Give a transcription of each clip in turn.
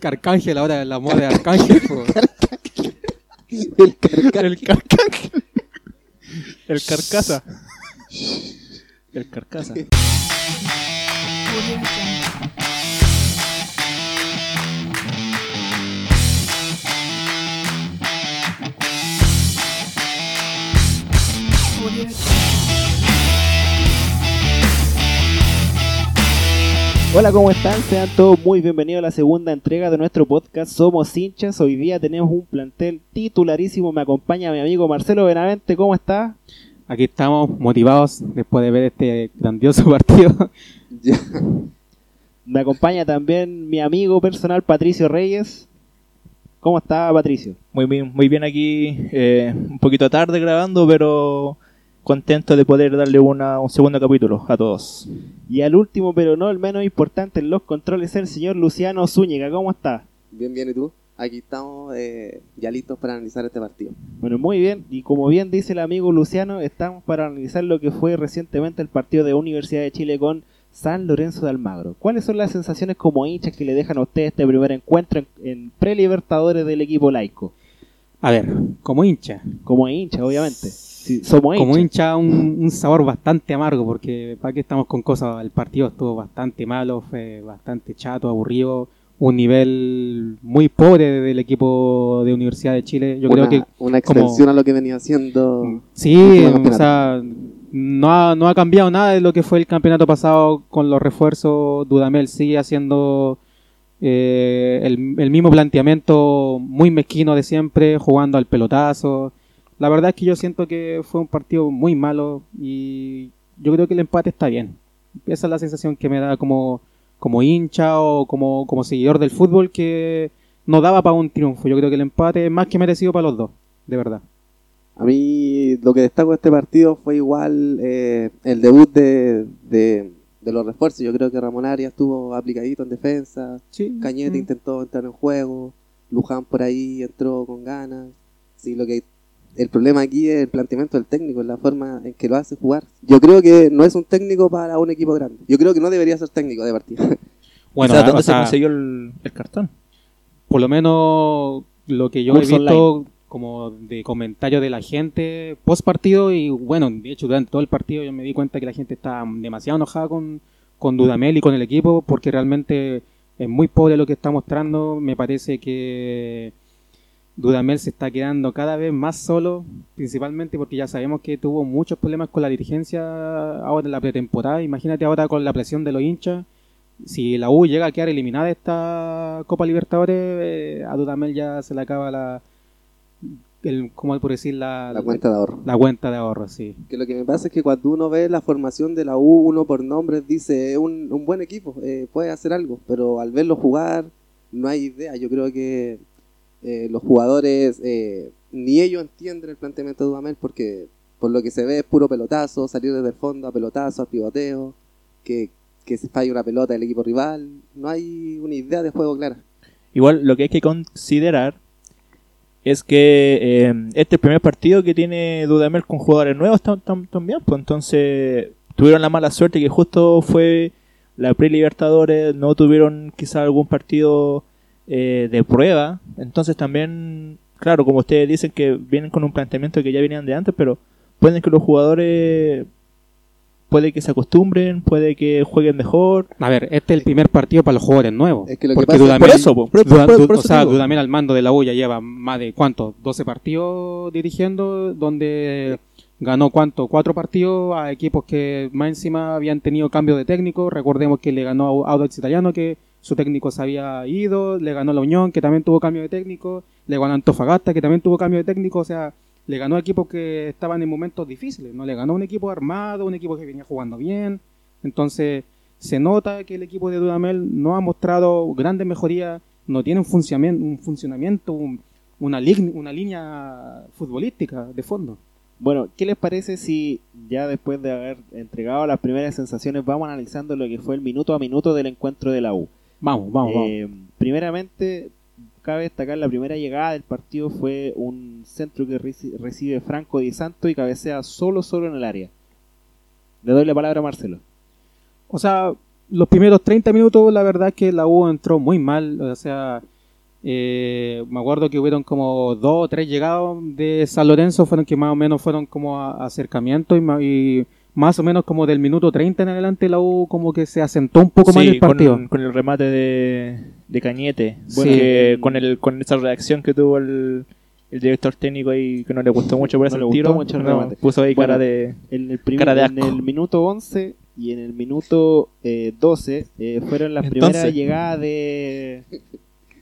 Carcángel ahora, la moda de Arcángel. El carca- El carcángel. El carcasa. El carcasa. Hola, ¿cómo están? Sean todos muy bienvenidos a la segunda entrega de nuestro podcast Somos hinchas. Hoy día tenemos un plantel titularísimo. Me acompaña mi amigo Marcelo Benavente. ¿Cómo está? Aquí estamos motivados después de ver este grandioso partido. Me acompaña también mi amigo personal Patricio Reyes. ¿Cómo está Patricio? Muy bien, muy bien aquí. eh, un poquito tarde grabando, pero contento de poder darle una, un segundo capítulo a todos. Y al último, pero no el menos importante en los controles, el señor Luciano Zúñiga. ¿Cómo está? Bien, bien, ¿y tú? Aquí estamos eh, ya listos para analizar este partido. Bueno, muy bien. Y como bien dice el amigo Luciano, estamos para analizar lo que fue recientemente el partido de Universidad de Chile con San Lorenzo de Almagro. ¿Cuáles son las sensaciones como hinchas que le dejan a ustedes este primer encuentro en, en pre-libertadores del equipo laico? A ver, como hincha. Como hincha, obviamente. Sí, somos hinchas. Como hincha, un, un sabor bastante amargo, porque para qué estamos con cosas. El partido estuvo bastante malo, fue bastante chato, aburrido. Un nivel muy pobre del equipo de Universidad de Chile. Yo una, creo que una como- extensión a lo que venía haciendo. Sí, último o sea, no ha, no ha cambiado nada de lo que fue el campeonato pasado con los refuerzos. Dudamel sigue haciendo eh, el, el mismo planteamiento muy mezquino de siempre, jugando al pelotazo. La verdad es que yo siento que fue un partido muy malo y yo creo que el empate está bien. Esa es la sensación que me da como, como hincha o como, como seguidor del fútbol que no daba para un triunfo. Yo creo que el empate es más que merecido para los dos, de verdad. A mí lo que destaco de este partido fue igual eh, el debut de, de, de los refuerzos. Yo creo que Ramón Arias estuvo aplicadito en defensa. Sí. Cañete Mm. intentó entrar en juego. Luján por ahí entró con ganas. Sí, lo que el problema aquí es el planteamiento del técnico, la forma en que lo hace jugar. Yo creo que no es un técnico para un equipo grande. Yo creo que no debería ser técnico de partida. Bueno, o sea, o ¿dónde sea, se consiguió el, el cartón? por lo menos lo que yo Curso he visto como de comentarios de la gente post partido y bueno, de hecho durante todo el partido yo me di cuenta que la gente está demasiado enojada con, con Dudamel y con el equipo porque realmente es muy pobre lo que está mostrando. Me parece que Dudamel se está quedando cada vez más solo, principalmente porque ya sabemos que tuvo muchos problemas con la dirigencia ahora en la pretemporada. Imagínate ahora con la presión de los hinchas. Si la U llega a quedar eliminada de esta Copa Libertadores, eh, a Dudamel ya se le acaba la. El, ¿Cómo por decir? La, la cuenta de ahorro. la cuenta de ahorro, sí. Que lo que me pasa es que cuando uno ve la formación de la U, uno por nombres dice, es un, un buen equipo, eh, puede hacer algo, pero al verlo jugar no hay idea. Yo creo que eh, los jugadores, eh, ni ellos entienden el planteamiento de Dudamel porque por lo que se ve es puro pelotazo, salir desde el fondo a pelotazo, a pivoteo, que, que se falla una pelota del equipo rival, no hay una idea de juego clara. Igual lo que hay que considerar es que eh, este es el primer partido que tiene Dudamel con jugadores nuevos tam- tam- también, pues entonces tuvieron la mala suerte que justo fue la pre-Libertadores, no tuvieron quizá algún partido eh, de prueba, entonces también, claro, como ustedes dicen que vienen con un planteamiento que ya venían de antes, pero pueden que los jugadores puede que se acostumbren, puede que jueguen mejor, A ver, este es el primer partido para los jugadores nuevos. Es que lo que porque pasa- Dudamel- por eso, po, por, por- Duda- por- du- por o eso sea, digo. Dudamel al mando de la U ya lleva más de cuánto, 12 partidos dirigiendo, donde ganó cuánto, cuatro partidos a equipos que más encima habían tenido cambio de técnico. Recordemos que le ganó a Audax Italiano, que su técnico se había ido, le ganó la Unión, que también tuvo cambio de técnico, le ganó Antofagasta, que también tuvo cambio de técnico, o sea, le ganó equipos que estaban en momentos difíciles, no le ganó un equipo armado, un equipo que venía jugando bien. Entonces, se nota que el equipo de Dudamel no ha mostrado grandes mejorías, no tiene un funcionamiento, un funcionamiento un- una, una línea futbolística de fondo. Bueno, ¿qué les parece si ya después de haber entregado las primeras sensaciones vamos analizando lo que fue el minuto a minuto del encuentro de la U? Vamos, vamos, vamos. Eh, primeramente, cabe destacar la primera llegada del partido fue un centro que reci- recibe Franco Di Santo y cabecea solo, solo en el área. Le doy la palabra a Marcelo. O sea, los primeros 30 minutos, la verdad es que la U entró muy mal. O sea, eh, me acuerdo que hubieron como dos o tres llegados de San Lorenzo, fueron que más o menos fueron como a- acercamientos y, y más o menos como del minuto 30 en adelante la U como que se asentó un poco más en el partido. con, con el remate de, de Cañete. Sí. Que con, el, con esa reacción que tuvo el, el director técnico ahí, que no le gustó mucho por No ese le gustó tiro. mucho el no, puso ahí Bueno, cara de... En el, primer, Cara de en el minuto 11 y en el minuto eh, 12 eh, fueron las Entonces. primeras llegadas de...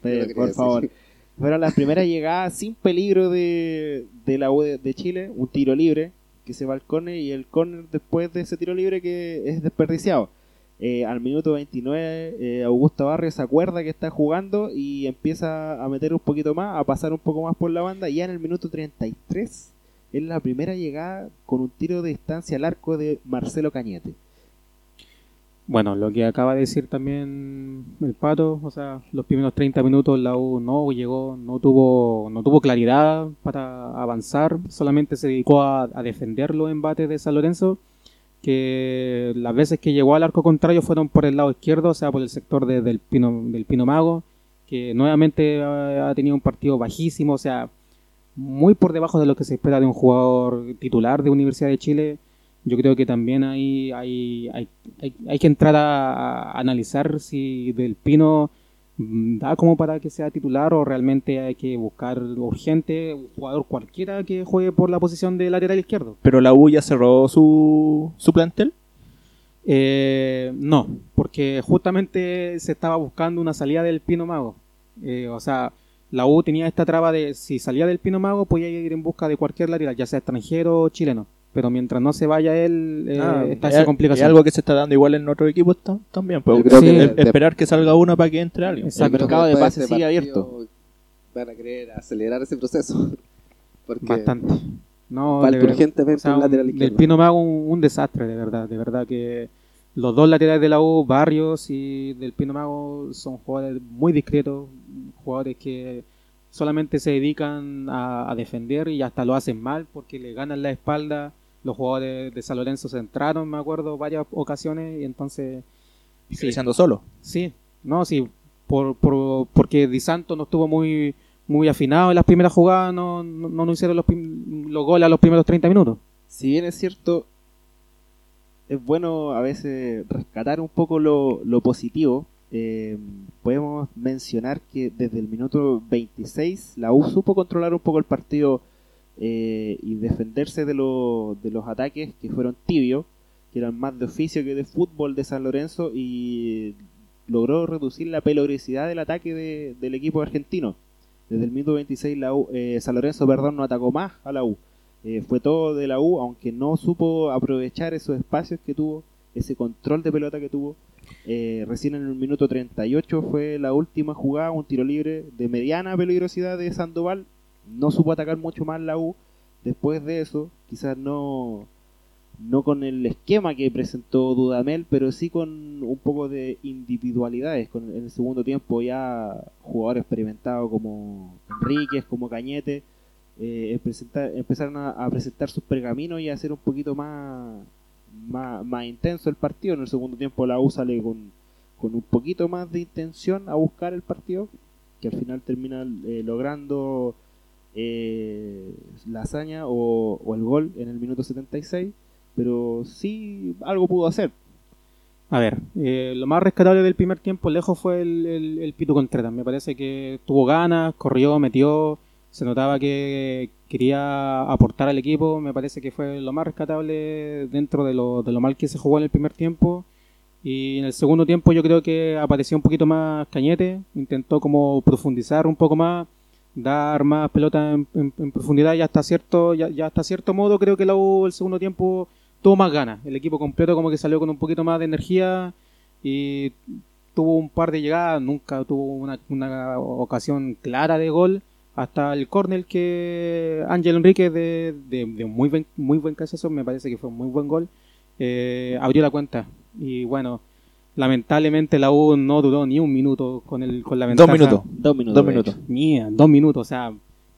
Por decir. favor. Fueron las primeras llegadas sin peligro de, de la U de, de Chile. Un tiro libre que se va al córner y el córner después de ese tiro libre que es desperdiciado. Eh, al minuto 29 eh, Augusto Barrios se acuerda que está jugando y empieza a meter un poquito más, a pasar un poco más por la banda. Y ya en el minuto 33 es la primera llegada con un tiro de distancia al arco de Marcelo Cañete. Bueno, lo que acaba de decir también el Pato, o sea, los primeros 30 minutos la U no llegó, no tuvo, no tuvo claridad para avanzar, solamente se dedicó a, defender los embates de San Lorenzo, que las veces que llegó al arco contrario fueron por el lado izquierdo, o sea, por el sector de- del, Pino, Mago, que nuevamente ha tenido un partido bajísimo, o sea, muy por debajo de lo que se espera de un jugador titular de Universidad de Chile. Yo creo que también hay, hay, hay, hay, que entrar a, a analizar si Del Pino mm, da como para que sea titular o realmente hay que buscar urgente un jugador cualquiera que juegue por la posición de lateral izquierdo. Pero la U ya cerró su, su plantel. Eh, no, porque justamente se estaba buscando una salida del Pino Mago. Eh, o sea, la U tenía esta traba de si salía del Pino Mago podía ir en busca de cualquier lateral, ya sea extranjero o chileno. Pero mientras no se vaya él, eh, Ah, está es- esa Es complicación. algo que se está dando igual en otros equipos tam- también. Pues, que el- de- esperar que salga uno para que entre alguien. Exacto. El mercado de pases este sigue abierto. Van a querer acelerar ese proceso. Porque Bastante. No, falta de urgentemente o sea, un lateral Del izquierdo. Pino Mago un, un desastre, de verdad. De verdad que los dos laterales de la U, Barrios y Del Pino Mago, son jugadores muy discretos, jugadores que solamente se dedican a, a defender y hasta lo hacen mal porque le ganan la espalda. Los jugadores de San Lorenzo se entraron, me acuerdo, varias ocasiones y entonces... Sí, solo. Sí, no, sí, por, por, porque Di Santo no estuvo muy muy afinado en las primeras jugadas, no, no, no nos hicieron los, los goles a los primeros 30 minutos. Si bien es cierto, es bueno a veces rescatar un poco lo, lo positivo. eh, podemos mencionar que desde el minuto 26 la U supo controlar un poco el partido eh, y defenderse de, lo- de los ataques que fueron tibios, que eran más de oficio que de fútbol de San Lorenzo y logró reducir la peligrosidad del ataque de- del equipo argentino. Desde el minuto 26 la U- eh, San Lorenzo perdón, no atacó más a la U. Eh, fue todo de la U, aunque no supo aprovechar esos espacios que tuvo, ese control de pelota que tuvo. Eh, recién en el minuto 38 fue la última jugada, un tiro libre de mediana peligrosidad de Sandoval. No supo atacar mucho más la U. Después de eso, quizás no, no con el esquema que presentó Dudamel, pero sí con un poco de individualidades. Con, en el segundo tiempo ya jugadores experimentados como Enríquez, como Cañete, eh, empezaron a, a presentar sus pergaminos y a hacer un poquito más, más, más intenso el partido. En el segundo tiempo la U sale con, con un poquito más de intención a buscar el partido, que al final termina eh, logrando eh, la hazaña o, el gol en el minuto 76, pero sí algo pudo hacer. A ver, eh, lo más rescatable del primer tiempo lejos fue el, el, el Pitu Contreras. Me parece que tuvo ganas, corrió, metió, se notaba que quería aportar al equipo. Me parece que fue lo más rescatable dentro de lo, de lo mal que se jugó en el primer tiempo. Y en el segundo tiempo yo creo que apareció un poquito más Cañete, intentó como profundizar un poco más, dar más pelota en, profundidad y hasta cierto, ya, ya hasta cierto modo creo que la U el segundo tiempo tuvo más ganas. El equipo completo como que salió con un poquito más de energía y tuvo un par de llegadas, nunca tuvo una, ocasión clara de gol. Hasta el córner que Ángel Enrique de, de, muy buen, muy buen cabezazo, me parece que fue un muy buen gol, eh, abrió la cuenta. Y bueno, lamentablemente la U no duró ni un minuto con, el, con la ventaja. Dos minutos. Dos minutos. Dos minutos. dos minutos, o sea,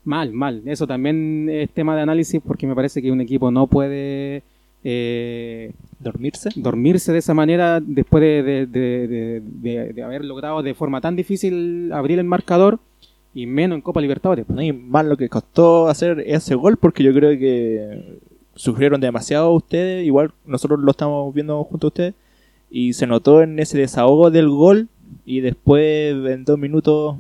mal, mal. Eso también es tema de análisis porque me parece que un equipo no puede eh, ¿Dormirse? dormirse de esa manera después de, de- de- de- de- de haber logrado de forma tan difícil abrir el marcador y menos en Copa Libertadores. No, y más lo que costó hacer ese gol, porque yo creo que sufrieron demasiado ustedes, igual nosotros lo estamos viendo junto a ustedes, y se notó en ese desahogo del gol, y después en dos minutos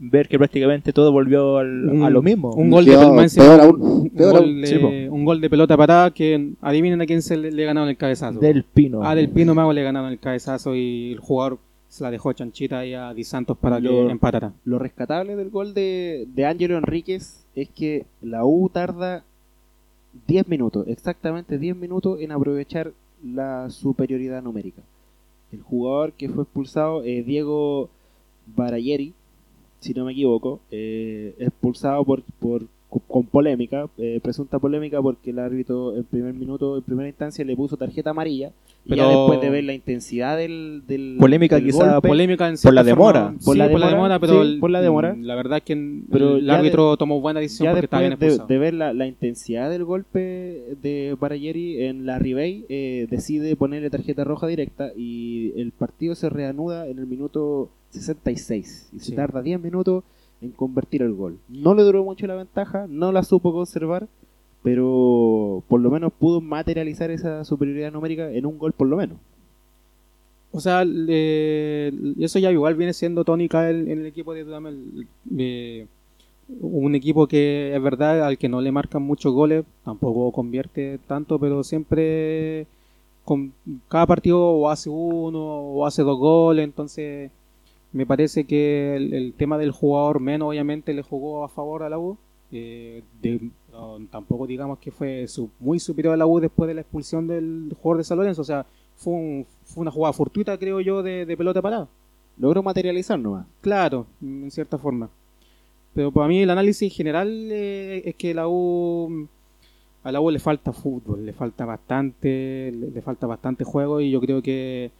ver que prácticamente todo volvió al- Un- a lo mismo. Un gol de Peor- más encima, peor aún, un, peor gol aún. de, Sí, po. un gol de pelota parada que adivinen a quién se le, le ganaron el cabezazo. Del Pino. Ah, del Pino Mago le ganaron el cabezazo y el jugador se la dejó chanchita ahí a Di Santos para Lo- que empatara. Lo rescatable del gol de, de Ángelo Enríquez es que la U tarda 10 minutos, exactamente 10 minutos en aprovechar la superioridad numérica. El jugador que fue expulsado, eh, Diego Barayeri, si no me equivoco, eh, expulsado por, por con polémica, eh, presunta polémica porque el árbitro en primer minuto, en primera instancia le puso tarjeta amarilla y ya Pero- después de ver la intensidad del, del Polémica del quizá golpe, Polémica en por la forma, demora. sí, Por la por la demora, pero sí, el- por la demora. mm, la verdad es que Pero el de- árbitro tomó buena decisión ya porque estaba bien de, de ver la, la intensidad del golpe de Barayeri en la Ribey, eh, decide ponerle tarjeta roja directa y el partido se reanuda en el minuto 66 y se Sí. tarda 10 minutos en convertir el gol. No le duró mucho la ventaja, no la supo conservar, pero por lo menos pudo materializar esa superioridad numérica en un gol por lo menos. O sea, eso ya igual viene siendo tónica en, el equipo de Dudamel. Un equipo que es verdad al que no le marcan muchos goles, tampoco convierte tanto, pero siempre con cada partido o hace uno o hace dos goles, entonces me parece que el, el tema del jugador menos obviamente le jugó a favor a la U. Eh, de- no, tampoco digamos que fue muy superior a la U después de la expulsión del jugador de San Lorenzo, o sea, fue, un- fue una jugada fortuita creo yo de, de pelota parada. Logró materializar nomás. Claro, en cierta forma. Pero para mí el análisis general eh, es que la U a la U le falta fútbol, le falta bastante, le, le falta bastante juego y yo creo que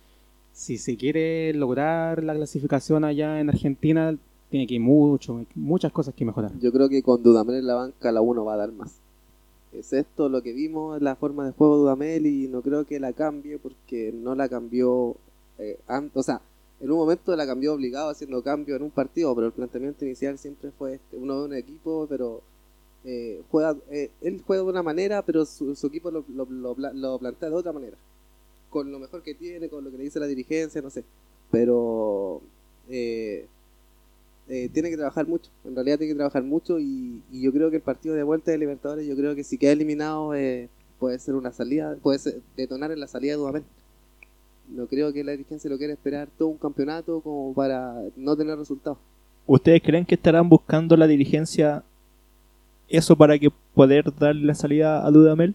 si se quiere lograr la clasificación allá en Argentina tiene que ir mucho, muchas cosas que mejorar. Yo creo que con Dudamel en la banca la uno va a dar más. Es esto lo que vimos, la forma de juego de Dudamel y no creo que la cambie porque no la cambió eh. O sea, en un momento la cambió obligado haciendo cambio en un partido, pero el planteamiento inicial siempre fue este, uno de un equipo, pero eh, juega, eh, él juega de una manera, pero su, su equipo lo, lo, lo lo plantea de otra manera. Con lo mejor que tiene, con lo que le dice la dirigencia, no sé. Pero eh, eh, tiene que trabajar mucho. En realidad tiene que trabajar mucho y, yo creo que el partido de vuelta de Libertadores, yo creo que si queda eliminado eh, puede ser una salida, puede ser- detonar en la salida de Dudamel. No creo que la dirigencia lo quiera esperar todo un campeonato como para no tener resultados. ¿Ustedes creen que estarán buscando la dirigencia eso para que poder darle la salida a Dudamel?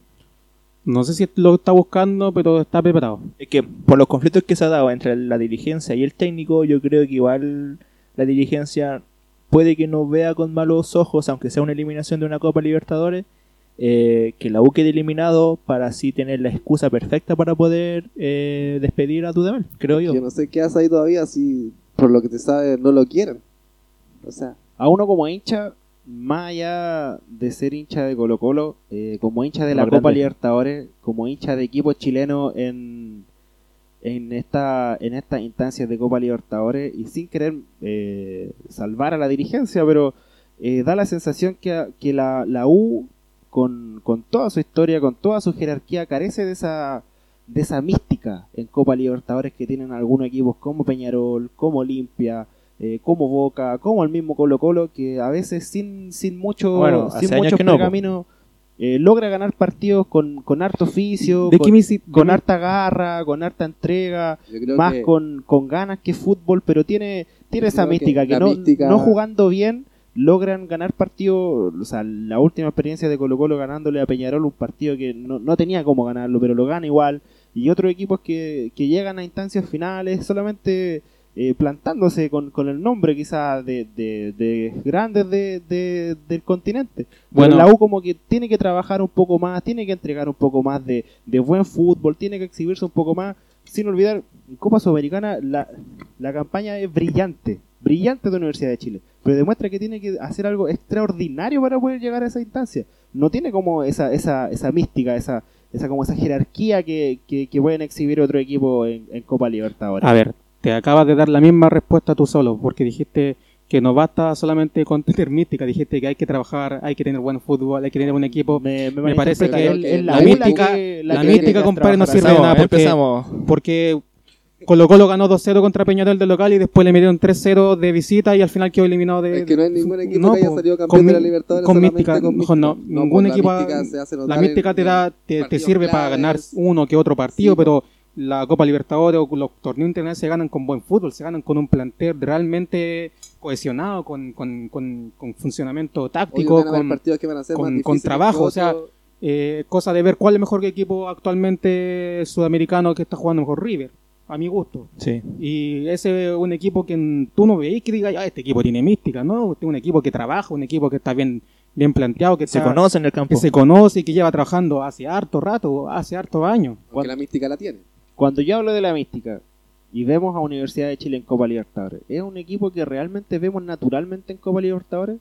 No sé si lo está buscando, pero está preparado. Es que por los conflictos que se ha dado entre la dirigencia y el técnico, yo creo que igual la dirigencia puede que no vea con malos ojos, aunque sea una eliminación de una Copa Libertadores, eh, que la U quede eliminado para así tener la excusa perfecta para poder eh, despedir a Dudamel, creo yo. Yo no sé qué hace ahí todavía si por lo que te sabe no lo quieren. O sea, a uno como hincha, más allá de ser hincha de Colo Colo, eh, como hincha de la Copa. Libertadores, como hincha de equipo chileno en, en esta en estas instancias de Copa Libertadores y sin querer eh, salvar a la dirigencia, pero eh, da la sensación que, que la, la U con, con toda su historia, con toda su jerarquía, carece de esa de esa mística en Copa Libertadores que tienen algunos equipos como Peñarol, como Olimpia, eh, como Boca, como el mismo Colo Colo, que a veces sin, sin mucho, Bueno, sin años mucho que no, po. pergamino eh, logra ganar partidos con, con harto oficio, ¿De con, me harta garra, con harta entrega, más que con, con ganas que fútbol, pero tiene, tiene esa que mística que, no, mística- no jugando bien logran ganar partidos, o sea, la última experiencia de Colo Colo ganándole a Peñarol un partido que no, no tenía cómo ganarlo, pero lo gana igual, y otros equipos que, que llegan a instancias finales solamente eh, plantándose con, con el nombre quizás de, de, de grandes de, de- del continente. Bueno, la U como que tiene que trabajar un poco más, tiene que entregar un poco más de, de buen fútbol, tiene que exhibirse un poco más, sin olvidar, en Copa Sudamericana la, la campaña es brillante, brillante de la Universidad de Chile, pero demuestra que tiene que hacer algo extraordinario para poder llegar a esa instancia. No tiene como esa, esa, esa mística, esa, esa como esa jerarquía que, que, que pueden exhibir otro equipo en, en Copa Libertadores. A ver, te acabas de dar la misma respuesta tú solo, porque dijiste que no basta solamente con tener mística, dijiste que hay que trabajar, hay que tener buen fútbol, hay que tener un equipo. me, me parece que el- la U mística- que- la que mística, compadre, no sirve de nada porque, empezamos. porque Colo Colo ganó 2-0 contra Peñarol del local y después le metieron 3-0 de visita y al final quedó eliminado de... Es que no hay ningún equipo No, que haya salido con campeón de la Libertadores con mística, con no, no, mística. ningún pues, la equipo mística se hace la mística te da te, te sirve para ganar claves. uno que otro partido Sí, pero la Copa Libertadores o los torneos internacionales se ganan con buen fútbol se ganan con un plantel realmente cohesionado con, con, con, con funcionamiento Hoy táctico van a haber con, partidos que van a ser con- más con difíciles trabajo, que o sea, eh, cosa de ver cuál es el mejor equipo actualmente sudamericano que está jugando mejor River a mi gusto Sí. y ese es un equipo que tú no veis que digas, ah, este equipo tiene mística, ¿no? Este es un equipo que trabaja, un equipo que está bien, bien planteado, que, Se está- conoce en el campo. que se conoce y que lleva trabajando hace harto rato, hace harto años. Porque la mística la tiene. Cuando yo hablo de la mística y vemos a Universidad de Chile en Copa Libertadores, ¿es un equipo que realmente vemos naturalmente en Copa Libertadores?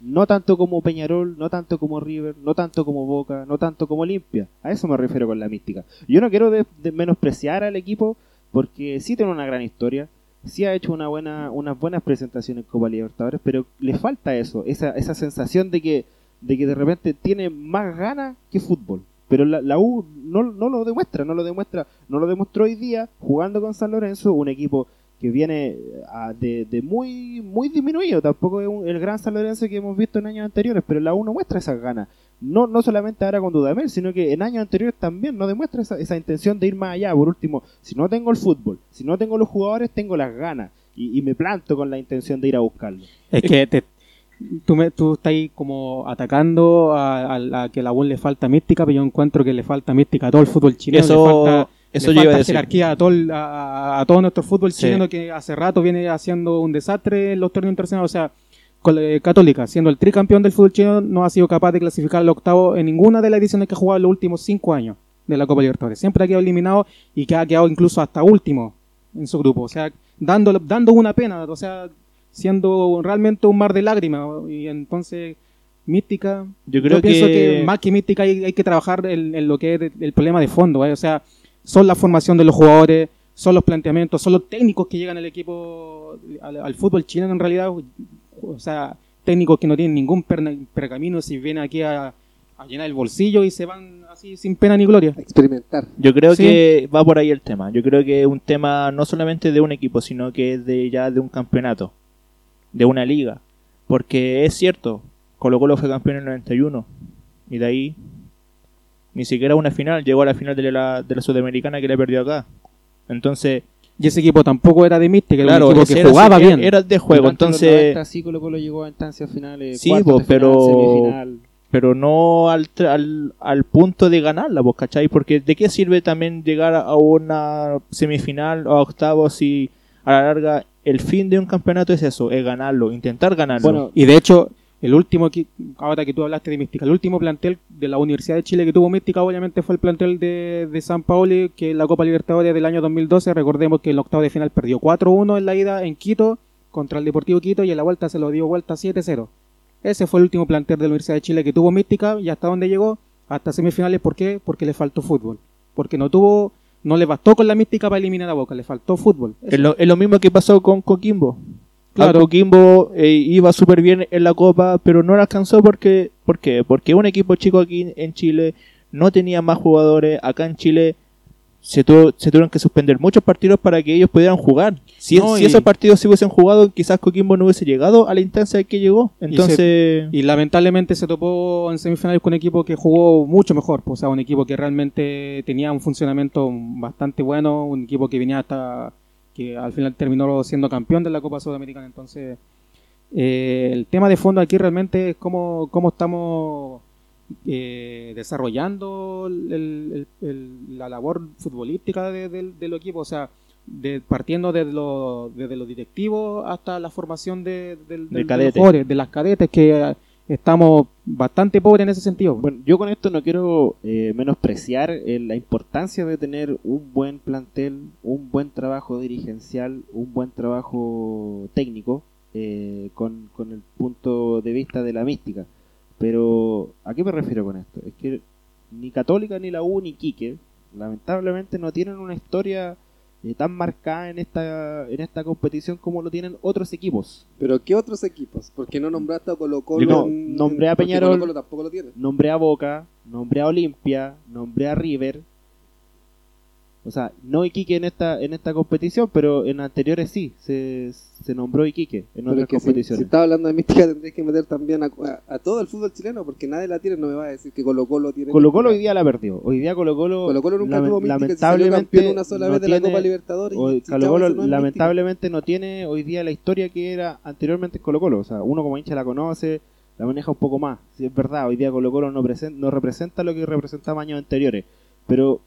No tanto como Peñarol, no tanto como River, no tanto como Boca, no tanto como Olimpia. A eso me refiero con la mística. Yo no quiero de- menospreciar al equipo porque sí tiene una gran historia, sí ha hecho una buena, unas buenas presentaciones en Copa Libertadores, pero le falta eso, esa, esa sensación de que, de que de repente tiene más ganas que fútbol. Pero la, la U no, no lo demuestra, no lo demuestra, no lo demostró hoy día jugando con San Lorenzo, un equipo que viene ah, de, de muy muy disminuido, tampoco es un- el gran San Lorenzo que hemos visto en años anteriores, pero la U no muestra esas ganas. No, no solamente ahora con Dudamel, sino que en años anteriores también no demuestra esa, esa intención de ir más allá. Por último, si no tengo el fútbol, si no tengo los jugadores, tengo las ganas y, y me planto con la intención de ir a buscarlo. Es que te- tú, me, tú estás ahí como atacando a, a- a que la U le falta mística, pero yo encuentro que le falta mística a todo el fútbol chileno. Eso- le falta, eso le yo iba a falta decir. jerarquía a todo, el- a, a todo nuestro fútbol Sí. chileno que hace rato viene haciendo un desastre en los torneos internacionales. O sea, la- Católica, siendo el tricampeón del fútbol chileno, no ha sido capaz de clasificar al octavo en ninguna de las ediciones que ha jugado en los últimos cinco años de la Copa Libertadores. Siempre ha quedado eliminado y que ha quedado incluso hasta último en su grupo. O sea, dando, dando una pena, o sea, siendo realmente un mar de lágrimas. Y entonces, mística. Yo creo pienso que- que más que mística hay, hay que trabajar en, en lo que es el problema de fondo. ¿eh? O sea, son la formación de los jugadores, son los planteamientos, son los técnicos que llegan al equipo, al, al fútbol chileno en realidad. O sea, técnicos que no tienen ningún perna- pergamino si vienen aquí a, a llenar el bolsillo y se van así sin pena ni gloria. A experimentar. Yo creo Sí. que va por ahí el tema. Yo creo que es un tema no solamente de un equipo, sino que es de ya de un campeonato, de una liga. Porque es cierto, Colo Colo fue campeón en el 91 y de ahí ni siquiera una final, llegó a la final de la, de la Sudamericana que le perdió acá. Entonces, Y ese equipo tampoco era de mística, era claro, un equipo que era, jugaba era- bien. era de juego. Durante Entonces, 90 sí Colo Colo llegó a instancias finales. Sí, cuartos pero- semifinal. pero no al, al, al punto de ganarla, ¿vos cachai? Porque ¿de qué sirve también llegar a una semifinal o a octavos si a la larga el fin de un campeonato es eso, es ganarlo, intentar ganarlo? Bueno, Y de hecho, el último, ahora que tú hablaste de Mística, el último plantel de la Universidad de Chile que tuvo Mística obviamente fue el plantel de, de San Paoli, que en la Copa Libertadores del año 2012, recordemos que en el octavo de final perdió 4-1 en la ida en Quito contra el Deportivo Quito y en la vuelta se lo dio vuelta 7-0. Ese fue el último plantel de la Universidad de Chile que tuvo Mística y hasta dónde llegó, hasta semifinales, ¿por qué? Porque le faltó fútbol. Porque no tuvo, no le bastó con la Mística para eliminar a Boca, le faltó fútbol. es, lo, es lo mismo que pasó con Coquimbo. Claro. Claro. Coquimbo eh, iba súper bien en la Copa, pero no la alcanzó porque, ¿por qué? Porque un equipo chico aquí en Chile no tenía más jugadores. Acá en Chile se, tuvo- se tuvieron que suspender muchos partidos para que ellos pudieran jugar. Si, No, si y- esos partidos se hubiesen jugado, quizás Coquimbo no hubiese llegado a la instancia que llegó. Entonces, Y lamentablemente se topó en semifinales con un equipo que jugó mucho mejor, pues, o sea, un equipo que realmente tenía un funcionamiento bastante bueno, un equipo que venía hasta que al final terminó siendo campeón de la Copa Sudamericana. Entonces, eh, el tema de fondo aquí realmente es cómo, cómo estamos eh, desarrollando el- el- el- la labor futbolística de- del del equipo, o sea, de, partiendo desde lo, desde los directivos hasta la formación de, los jugadores, de las cadetes, que eh, estamos bastante pobres en ese sentido. Bueno, yo con esto no quiero eh, menospreciar eh, la importancia de tener un buen plantel, un buen trabajo dirigencial, un buen trabajo técnico eh, con, con el punto de vista de la mística. Pero, ¿a qué me refiero con esto? Es que ni Católica, ni la U, ni Quique, lamentablemente no tienen una historia eh, tan marcada en esta, en esta competición como lo tienen otros equipos. Pero ¿qué otros equipos? Porque no nombraste a Colo Colo. No, nombré a Peñarol. Colo Colo tampoco lo tiene. Nombré a Boca, nombré a Olimpia, nombré a River. O sea, no Iquique en esta, en esta competición, pero en anteriores sí, se, se nombró Iquique en otras si, competiciones. si estás hablando de mística tendrías que meter también a, a- a todo el fútbol chileno porque nadie la tiene, no me va a decir que Colo Colo tiene Colo Colo hoy día la perdió. Hoy día Colo Colo, Colo Colo nunca lame- tuvo mística, si lamentablemente campeón una sola no vez de la Copa Libertadores. hoy- si Colo no lamentablemente no tiene hoy día la historia que era anteriormente Colo Colo. O sea, uno como hincha la conoce, la maneja un poco más. Si es verdad, hoy día Colo Colo no, presen- no representa lo que representaba años anteriores. Pero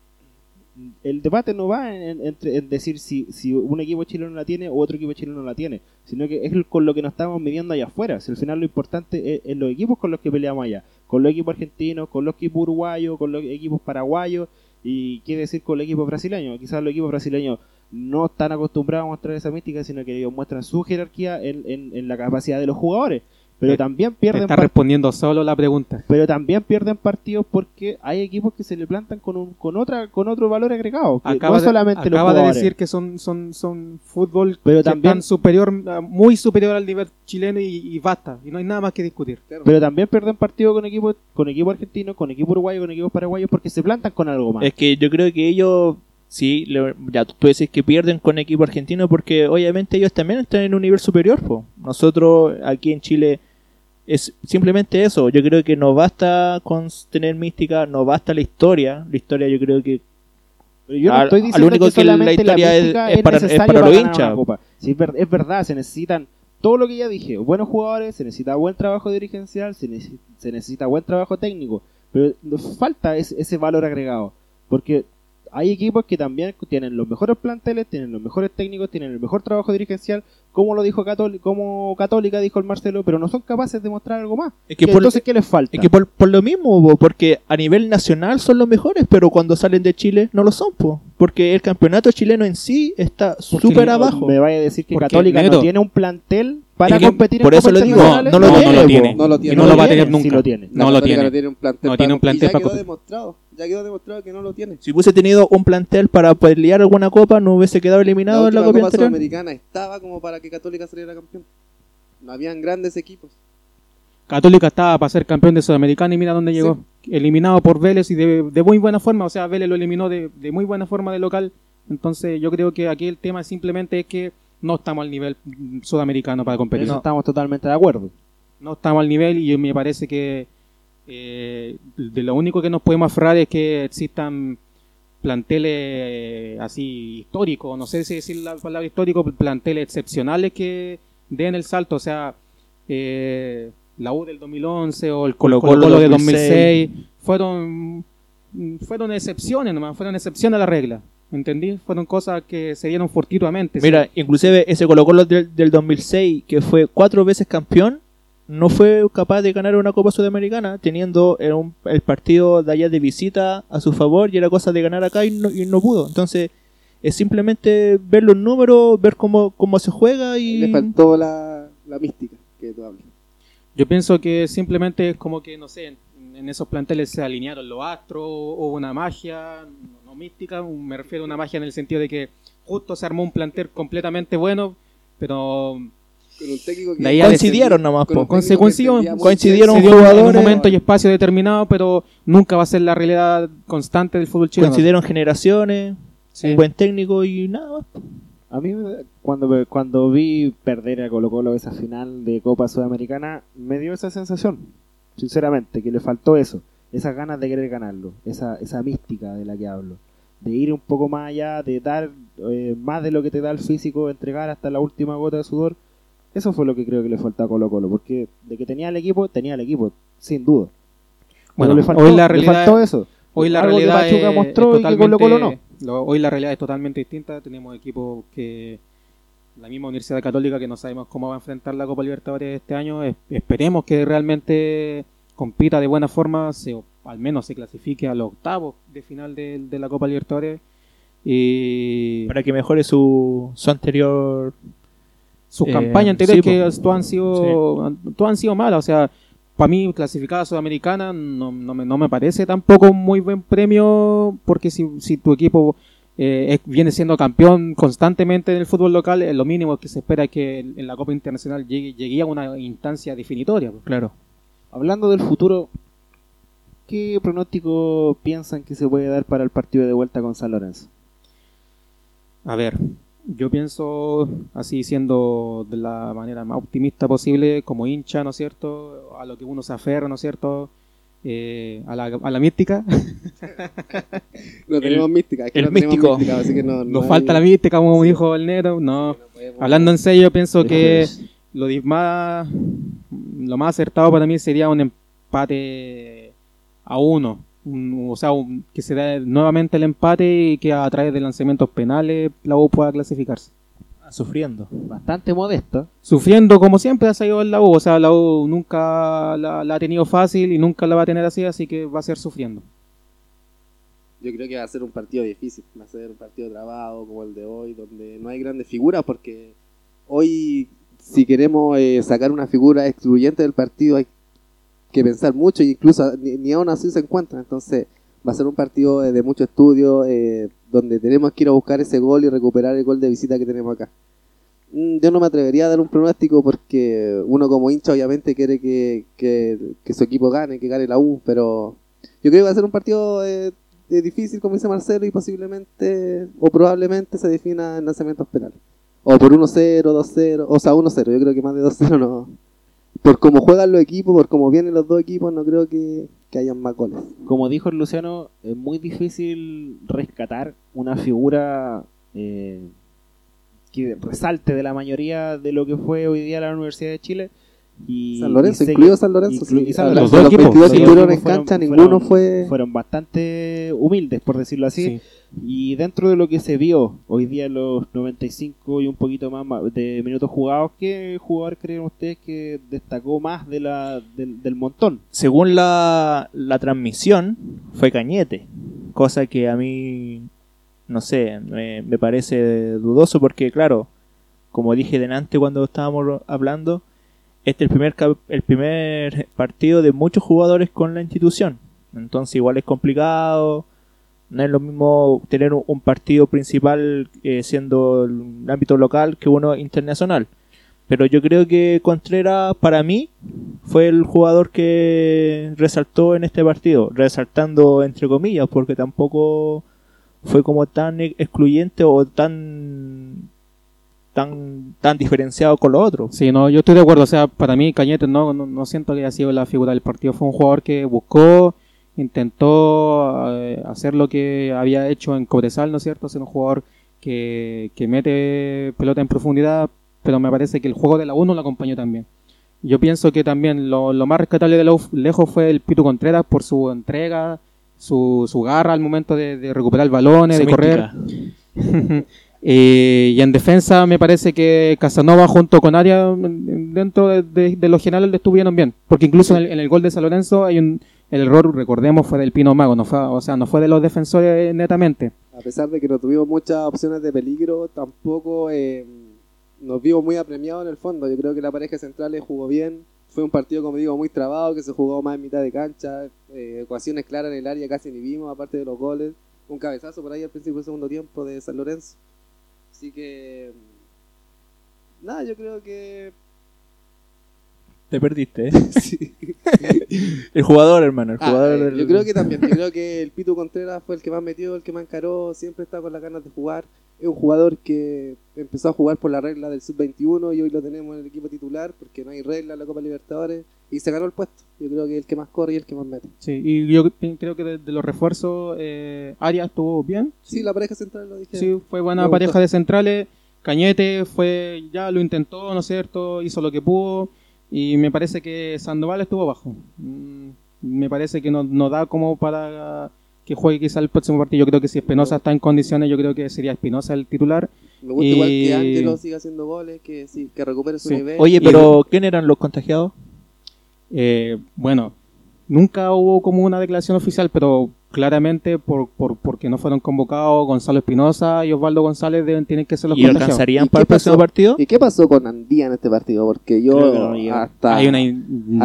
el debate no va en, en- decir si, si un equipo chileno la tiene o otro equipo chileno la tiene, sino que es con lo que nos estamos midiendo allá afuera. Si al final lo importante es, es los equipos con los que peleamos allá, con los equipos argentinos, con los equipos uruguayos, con los equipos paraguayos y qué decir con los equipos brasileños. Quizás los equipos brasileños no están acostumbrados a mostrar esa mística, sino que ellos muestran su jerarquía en- en la capacidad de los jugadores. Pero Eh, también pierden Está respondiendo solo la pregunta. pero también pierden partidos porque hay equipos que se le plantan con un, con otra con otro valor agregado Acaba, no es de, solamente los acaba de jugadores. decir que son, son, son fútbol Pero que también- están superior, muy superior al nivel chileno y, y basta. Y no hay nada más que discutir. Claro. pero también pierden partidos con equipos con equipo argentinos con equipo uruguayo con equipos paraguayos porque se plantan con algo más Es que yo creo que ellos, sí, le- ya tú decís que pierden con equipo argentino porque obviamente ellos también están en un nivel superior. po. Nosotros aquí en Chile es simplemente eso. Yo creo que no basta con tener mística, no basta la historia. La historia yo creo que Pero yo no al- estoy diciendo único que que la solamente la, historia es- es es, para- es para los hinchas. Sí, es, ver- es verdad se necesitan todo lo que ya dije buenos jugadores se necesita buen trabajo dirigencial se, necesi- se necesita buen trabajo técnico pero nos falta ese, ese valor agregado porque hay equipos que también tienen los mejores planteles, tienen los mejores técnicos, tienen el mejor trabajo dirigencial, como lo dijo Católica, como Católica dijo el Marcelo, pero no son capaces de mostrar algo más. Es que ¿Qué- por- Entonces, ¿qué les falta? Es que por, por lo mismo, po, porque a nivel nacional son los mejores, pero cuando salen de Chile no lo son, po, porque el campeonato chileno en sí está súper no- abajo. Me vaya a decir que Porque, Católica Neto, no tiene un plantel para es que competir por en eso lo digo, internacionales. no lo No, tiene, no lo tiene. No lo tiene. Y no lo va a tener nunca. sí lo tiene. No lo tiene. no tiene un plantel. No tiene un para- y plantel ya para quedó competir. Ya quedó demostrado que no lo tiene. Si hubiese tenido un plantel para pelear alguna copa, no hubiese quedado eliminado la en la Copa Copa. Sudamericana estaba como para que Católica saliera campeón. No habían grandes equipos. Católica estaba para ser campeón de Sudamericana y mira dónde llegó. Eliminado por Vélez y de, de muy buena forma. O sea, Vélez lo eliminó de, de muy buena forma de local. Entonces yo creo que aquí el tema simplemente es que no estamos al nivel sudamericano para competir. No. estamos totalmente de acuerdo. no estamos al nivel y me parece que eh, de lo único que nos podemos aferrar es que existan planteles eh, así históricos, no sé si decir la palabra histórico, planteles excepcionales que den el salto, o sea, eh, la U del 2011 o el Colo Colo-Colo Colo de 2006. 2006 fueron fueron excepciones nomás, fueron excepciones a la regla, ¿entendí? Fueron cosas que se dieron fortuitamente. Mira, inclusive ese Colo Colo del, del 2006, que fue cuatro veces campeón, no fue capaz de ganar una Copa Sudamericana, teniendo el, un- el partido de allá de visita a su favor y era cosa de ganar acá y no, y no pudo. Entonces, es simplemente ver los números, ver cómo, cómo se juega y... Le faltó la, la mística que tú hablas. Yo pienso que simplemente es como que, no sé, en, en esos planteles se alinearon los astros, hubo una magia, no, no mística, un- me refiero a una magia en el sentido de que justo se armó un plantel completamente bueno, pero Con un técnico que Coincidieron nomás, con coincidieron bien. dio en un jugadores- momento y espacio determinado, pero nunca va a ser la realidad constante del fútbol chileno. Consideraron generaciones, Sí. un buen técnico y nada más. A mí, me- cuando, cuando vi perder a Colo Colo esa final de Copa Sudamericana, me dio esa sensación, sinceramente, que le faltó eso, esas ganas de querer ganarlo, esa, esa mística de la que hablo, de ir un poco más allá, de dar eh, más de lo que te da el físico, entregar hasta la última gota de sudor. Eso fue lo que creo que le faltó a Colo Colo, porque de que tenía el equipo, tenía el equipo, sin duda. Bueno, Pero le faltó, hoy la le realidad faltó eso. Hoy la Algo realidad Pachuca es, mostró es y que Colo Colo no. lo- hoy la realidad es totalmente distinta. Tenemos equipos que la misma Universidad Católica que no sabemos cómo va a enfrentar la Copa Libertadores este año. Es- esperemos que realmente compita de buena forma, se, o al menos se clasifique a los octavos de final de, de la Copa Libertadores. Y Para que mejore su, su anterior... sus Eh, campañas anteriores sí, que todas han sido todas han sido malas, o sea, para mí, clasificada a Sudamericana no, no, me, no me parece tampoco un muy buen premio, porque si, si tu equipo eh, es- viene siendo campeón constantemente en el fútbol local, eh, lo mínimo que se espera es que en en la Copa Internacional llegue, llegue a una instancia definitoria. pues. Claro. Hablando del futuro, ¿qué pronóstico piensan que se puede dar para el partido de vuelta con San Lorenzo? A ver, yo pienso, así siendo de la manera más optimista posible, como hincha, ¿no es cierto? A lo que uno se aferra, ¿no es cierto? Eh, a, la, a la mística. No tenemos mística, es que el no tenemos místico. mística, así que no, no Nos hay- falta la mística, como dijo el negro. No, podemos- hablando en serio, pienso que lo más lo más acertado para mí sería un empate a uno Un- o sea un- que se dé nuevamente el empate y que a través de lanzamientos penales la U pueda clasificarse Ah, Sufriendo. Bastante modesto. sufriendo como siempre ha salido en la U o sea la U nunca la, la ha tenido fácil y nunca la va a tener así así que va a ser sufriendo Yo creo que va a ser un partido difícil, va a ser un partido trabado como el de hoy, donde no hay grandes figuras, porque hoy si queremos eh, sacar una figura excluyente del partido hay que pensar mucho e incluso ni, ni aún así se encuentra. Entonces va a ser un partido eh, de mucho estudio, eh, donde tenemos que ir a buscar ese gol y recuperar el gol de visita que tenemos acá. Mm, Yo no me atrevería a dar un pronóstico porque uno como hincha obviamente quiere que, que- su equipo gane, que gane la U, pero yo creo que va a ser un partido eh, difícil, como dice Marcelo, y posiblemente o probablemente se defina en lanzamientos penales. O por 1-0, 2-0, o sea, 1-0, yo creo que más de 2-0 no. Por cómo juegan los equipos, por cómo vienen los dos equipos, no creo que, que hayan más goles. Como dijo Luciano, es muy difícil rescatar una figura eh, que resalte de la mayoría de lo que fue hoy día la Universidad de Chile. Y, San Lorenzo, y incluido San Lorenzo. sí. Los dos los equipos, 22 sí. que estuvieron en Fueron- cancha, fueron- ninguno fue... fueron bastante humildes, por decirlo así. Sí. Y dentro de lo que se vio hoy día, los 95 y un poquito más de minutos jugados, ¿qué jugador creen ustedes que destacó más de la, del, del montón? Según la, la transmisión, fue Cañete. Cosa que a mí, no sé, me, me parece dudoso porque, claro, como dije delante cuando estábamos hablando, este es el primer, el primer partido de muchos jugadores con la institución. Entonces igual es complicado. No es lo mismo tener un, un partido principal eh, siendo el ámbito local que uno internacional. Pero yo creo que Contreras, para mí, fue el jugador que resaltó en este partido. Resaltando entre comillas, porque tampoco fue como tan e- excluyente o tan tan tan diferenciado con los otros. Sí, no, yo estoy de acuerdo. O sea, para mí Cañete no, no, no siento que haya sido la figura del partido. Fue un jugador que buscó, intentó eh, hacer lo que había hecho en Cobresal, ¿no es cierto? Ser un jugador que, que mete pelota en profundidad, pero me parece que el juego de la 1 lo acompañó también. Yo pienso que también lo, lo más rescatable de la U lejos fue el Pitu Contreras por su entrega, su, su garra al momento de, de recuperar balones, Su de correr. Eh, y en defensa me parece que Casanova junto con Arias mm, dentro de, de- de lo general le estuvieron bien. Porque incluso en el, gol de San Lorenzo hay un el error, recordemos, fue del Pino Mago, no fue, o sea, no fue de los defensores netamente. A pesar de que no tuvimos muchas opciones de peligro, tampoco eh, nos vimos muy apremiados en el fondo. Yo creo que la pareja central jugó bien. Fue un partido, como digo, muy trabado, que se jugó más en mitad de cancha. eh, ecuaciones claras en el área casi ni vimos, aparte de los goles. Un cabezazo por ahí al principio del segundo tiempo de San Lorenzo. Así que... Nada, yo creo que... Te perdiste, ¿eh? el jugador, hermano, el Ah, jugador eh, del- Yo creo que también, yo creo que el Pitu Contreras fue el que más metió, el que más encaró, siempre está con las ganas de jugar. Es un jugador que empezó a jugar por la regla del sub-21 y hoy lo tenemos en el equipo titular porque no hay regla en la Copa Libertadores y se ganó el puesto. Yo creo que es el que más corre y el que más mete. Sí, y yo creo que de, de los refuerzos, eh, Arias estuvo bien. Sí, la pareja central lo dije. Sí, fue buena pareja gustó. de centrales. Cañete fue, ya lo intentó, ¿no es cierto? Hizo lo que pudo. Y me parece que Sandoval estuvo bajo. Mm, Me parece que no, no da como para que juegue quizá el próximo partido. Yo creo que si Espinosa está en condiciones, yo creo que sería Espinosa el titular. Me gusta igual Y- que Ángelo siga haciendo goles, que sí, que recupere su Sí. nivel. Oye, Y pero ¿quién eran los contagiados? Eh, bueno, nunca hubo como una declaración oficial, pero claramente por, por porque no fueron convocados Gonzalo Espinosa y Osvaldo González deben tienen que ser los ¿Y contagiados. alcanzarían ¿Y para el próximo partido? ¿Y qué pasó con Andía en este partido? Porque yo no hasta, Hay una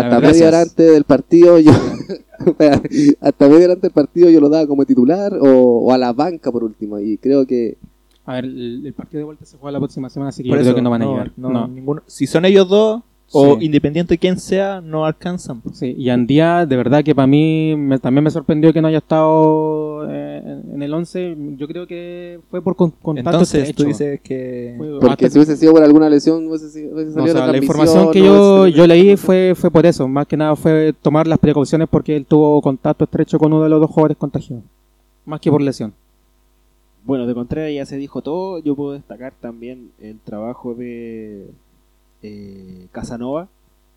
hasta media hora antes del partido yo hasta media hora antes del partido yo lo daba como titular o, o a la banca por último y creo que A ver, el, el partido de vuelta se juega la próxima semana, así que Por yo eso, creo que no van a no, llegar. no, No. ninguno. Si son ellos dos, o Sí. independiente de quién sea, no alcanzan. Sí, y Andía, de verdad que para mí me- también me sorprendió que no haya estado eh, en, el 11. Yo creo que fue por con, contacto Entonces estrecho. tú dices que... Porque si hubiese sido por alguna lesión hubiese, sido- hubiese no, salido o sea, la información que yo, yo leí fue, fue por eso. Más que nada fue tomar las precauciones porque él tuvo contacto estrecho con uno de los dos jugadores contagiados. Más que por lesión. Bueno, de Contreras ya se dijo todo. Yo puedo destacar también el trabajo de eh, Casanova.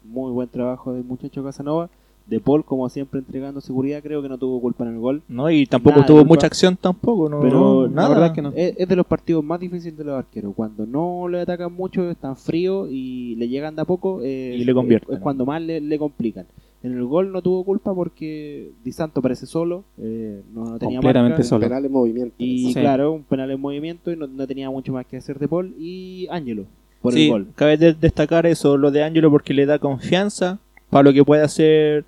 Muy buen trabajo del muchacho Casanova. De Paul, como siempre, entregando seguridad. Creo que no tuvo culpa en el gol. No, y tampoco Nada, tuvo culpa. mucha acción tampoco, no, Pero nada. la verdad es que no. Es, es de los partidos más difíciles de los arqueros. Cuando no le atacan mucho, están fríos y le llegan de a poco. eh, Y le convierten. Es cuando más le, le complican. En el gol no tuvo culpa porque Di Santo parece solo. eh, no, no tenía Completamente marca. solo. penal en movimiento Y Sí. claro, un penal en movimiento y no, no tenía mucho más que hacer de Paul y Ángelo por sí, el gol. cabe de- destacar eso, lo de Ángelo, porque le da confianza para lo que pueda hacer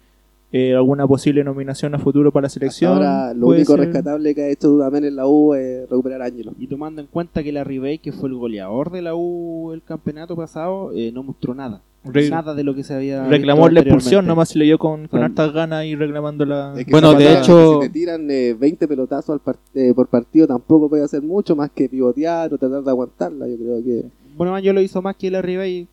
eh, alguna posible nominación a futuro para la selección. ahora lo Puede único ser- rescatable que ha hecho Dudamel en la U es recuperar a Ángelo Y tomando en cuenta que la Ribey, que fue el goleador de la U el campeonato pasado, eh, no mostró nada. Re- nada de lo que se había. Reclamó la expulsión, nomás se le dio con, con hartas ganas y reclamando la... Es que Bueno, de patada, hecho- si te tiran eh, 20 pelotazos al par- eh, por partido tampoco puede hacer mucho más que pivotear o tratar de aguantarla yo creo que Bueno, Ángelo hizo más que la Ribey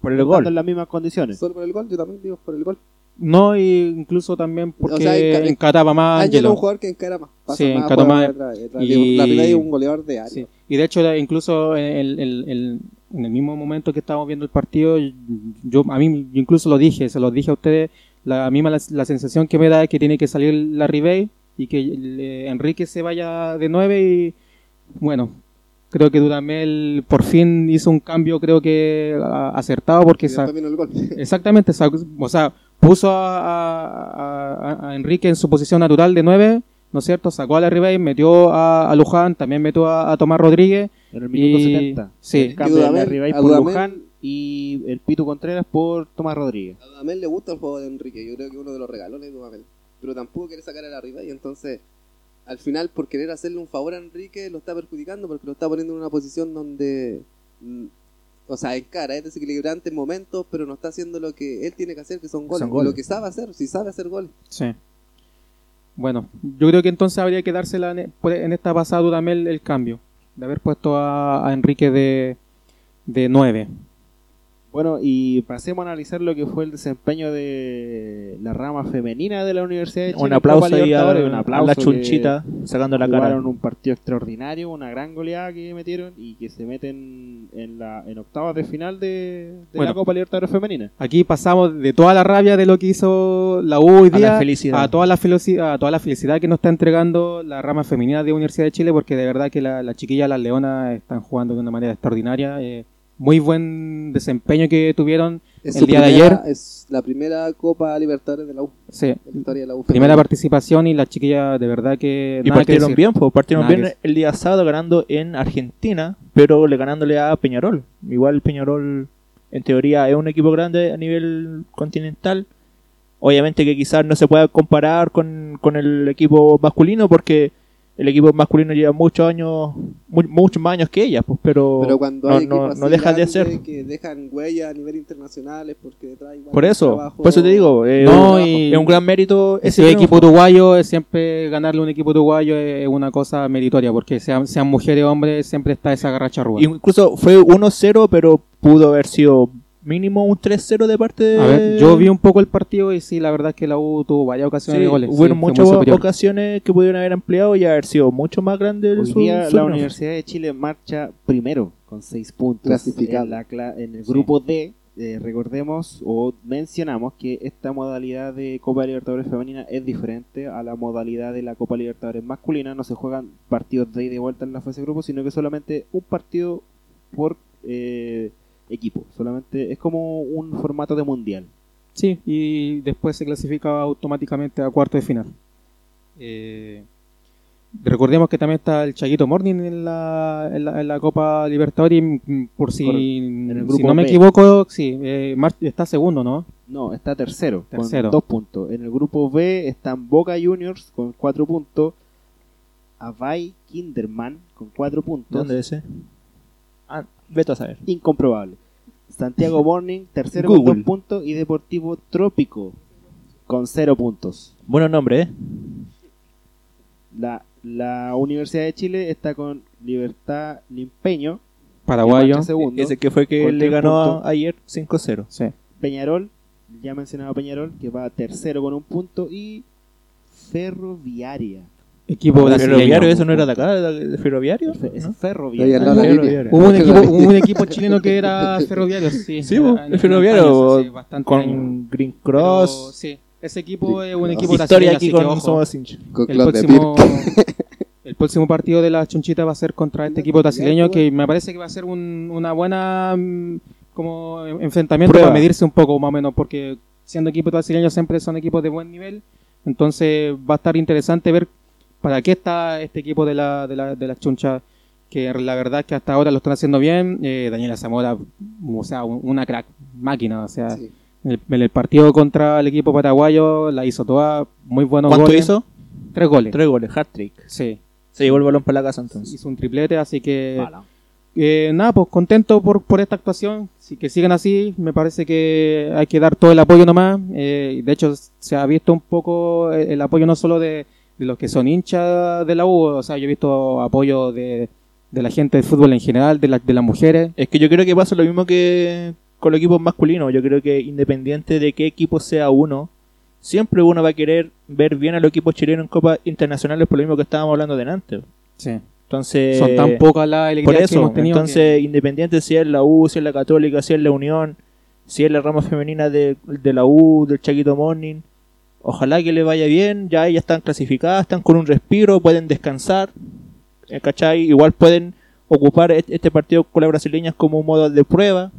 por el gol. en las mismas condiciones. solo por el gol yo también digo por el gol No, y incluso también porque O sea, enca- encaraba más Ángelo es un jugador que encara más pasa Sí, más, encaró juega más. atrás, atrás. Y- la es un goleador de área Sí. Y de hecho, la- incluso en el, el- el- en el mismo momento que estábamos viendo el partido, yo a mí yo incluso lo dije, se lo dije a ustedes, la misma la, la sensación que me da es que tiene que salir la Ribey y que eh, Enrique se vaya de 9 y bueno, creo que Dudamel por fin hizo un cambio creo que a- acertado porque sa- el gol Exactamente, sa- o sea, puso a, a- a- a Enrique en su posición natural de 9, ¿no es cierto? Sacó a la Ribey, metió a, a Luján, también metió a, a Tomás Rodríguez. En el minuto Y- 70. sí. El cambio de la Ribey por Dudamel- Luján y el Pito Contreras por Tomás Rodríguez. a Dudamel le gusta el juego de Enrique yo creo que uno de los regalones de Dudamel pero tampoco quiere sacar a la Ribey entonces al final por querer hacerle un favor a Enrique lo está perjudicando porque lo está poniendo en una posición donde mm, o sea, encara, es desequilibrante en momentos, pero no está haciendo lo que él tiene que hacer, que son goles. Son goles. Lo que sabe hacer, si sabe hacer goles. Sí. Bueno, yo creo que entonces habría que dársela en, en esta pasada Dudamel el cambio, de haber puesto a, a Enrique de, de 9. Bueno, y pasemos a analizar lo que fue el desempeño de la rama femenina de la Universidad de Chile. Un aplauso ahí a, un a aplauso la que chunchita sacando la cara. Jugaron un partido extraordinario, una gran goleada que metieron y que se meten en la en octavas de final de, de Bueno. la Copa Libertadores femenina. Aquí pasamos de toda la rabia de lo que hizo la U hoy A la día felicidad. a toda la felicidad, a toda la felicidad que nos está entregando la rama femenina de Universidad de Chile, porque de verdad que la, la chiquilla, las leonas, están jugando de una manera extraordinaria. eh, muy buen desempeño que tuvieron Es el día de ayer. Es la primera Copa Libertadores de la U, Sí, de la historia de la U. primera participación y las chiquillas de verdad que Y nada que partieron decir. bien, pues partieron Nada bien el día sábado ganando en Argentina, pero le ganándole a Peñarol. Igual Peñarol en teoría es un equipo grande a nivel continental. Obviamente que quizás no se pueda comparar con, con el equipo masculino porque el equipo masculino lleva muchos años, mu- muchos más años que ellas, pues, pero, Pero cuando no, hay no, no deja de ser. que dejan huella a nivel internacional es porque detrás igual Por eso, trabajo- por eso te digo, eh, No, un- y- es un gran mérito Ese ese equipo uruguayo es siempre ganarle a un equipo uruguayo es una cosa meritoria, porque sean, sean mujeres o hombres, siempre está esa garracharrúa. Incluso fue 1-0, pero pudo haber sido mínimo un 3-0 de parte de... A ver, yo vi un poco el partido y sí, la verdad es que la U tuvo varias ocasiones Sí, de goles. hubo sí, muchas ocasiones que pudieron haber ampliado y haber sido mucho más grande el Hoy su- día su la. Universidad de Chile marcha primero con seis puntos Clasificado. en, la cla- en el grupo D. eh, recordemos o mencionamos que esta modalidad de Copa Libertadores femenina es diferente a la modalidad de la Copa Libertadores masculina. No se juegan partidos de ida y vuelta en la fase de grupo, sino que solamente un partido por eh, equipo. Solamente es como un formato de mundial. Sí, y después se clasifica automáticamente a cuarto de final. Eh, recordemos que también está el Chaguito Morning en la, en la, en la Copa Libertadores, mm, por si, Correcto. En el si grupo no me equivoco, sí, eh, está segundo, ¿no? No, está tercero, Tercero. con dos puntos. En el grupo B están Boca Juniors con cuatro puntos, Avai Kinderman con cuatro puntos. ¿Dónde es ese? Vete a saber. Incomprobable. Santiago Morning, tercero con dos puntos. Y Deportivo Trópico con cero puntos. Buenos nombres, ¿eh? La, la Universidad de Chile está con Libertad Limpeño, Paraguayo. segundo. Ese que fue que le ganó ayer 5-0. Sí. Peñarol, ya mencionaba Peñarol, que va tercero con un punto. Y Ferroviaria. Equipo. ¿Ferroviario? ¿Eso no era de acá? ¿De de ferroviario? ¿No? Ferroviario. Hubo un, equipo, hubo un equipo chileno que era ferroviario, sí. Sí, el ferroviario años. con Green Pero, Cross. sí, ese equipo es un Cross. equipo Historia aquí con ojo. Somos. Con el próximo, el próximo partido de la Chunchita va a ser contra este equipo brasileño que me parece que va a ser un- una buena mm, como enfrentamiento Prueba. para medirse un poco más o menos porque siendo equipos brasileños siempre son equipos de buen nivel entonces va a estar interesante ver para qué está este equipo de la, de la, de la Chuncha que la verdad es que hasta ahora lo están haciendo bien eh, Daniela Zamora o sea un- una crack máquina o sea Sí. en el, en el partido contra el equipo paraguayo la hizo toda muy buenos ¿Cuánto goles. hizo? tres goles Tres goles, hat-trick. sí Se llevó el balón para la casa entonces. hizo un triplete, así que Mala. eh, nada, pues contento por, por esta actuación, sí, que sigan así, me parece que hay que dar todo el apoyo nomás, eh, de hecho se ha visto un poco el, el apoyo no solo de los que son hinchas de la U, o sea, yo he visto apoyo de, de la gente del fútbol en general, de, la- de las mujeres, Es que yo creo que pasa lo mismo que con los equipos masculinos. Yo creo que independiente de qué equipo sea uno, siempre uno va a querer ver bien a los equipos chilenos en copas internacionales por lo mismo que estábamos hablando delante. Entonces, son tan pocas las por alegrías que hemos tenido. entonces independiente si es la U, si es la Católica, si es la Unión, si es la rama femenina de, de la U, del Chaquito Morning, ojalá que le vaya bien, ya ellas están clasificadas, están con un respiro, pueden descansar, eh, ¿cachai? Igual pueden ocupar este partido con las brasileñas como un modo de prueba,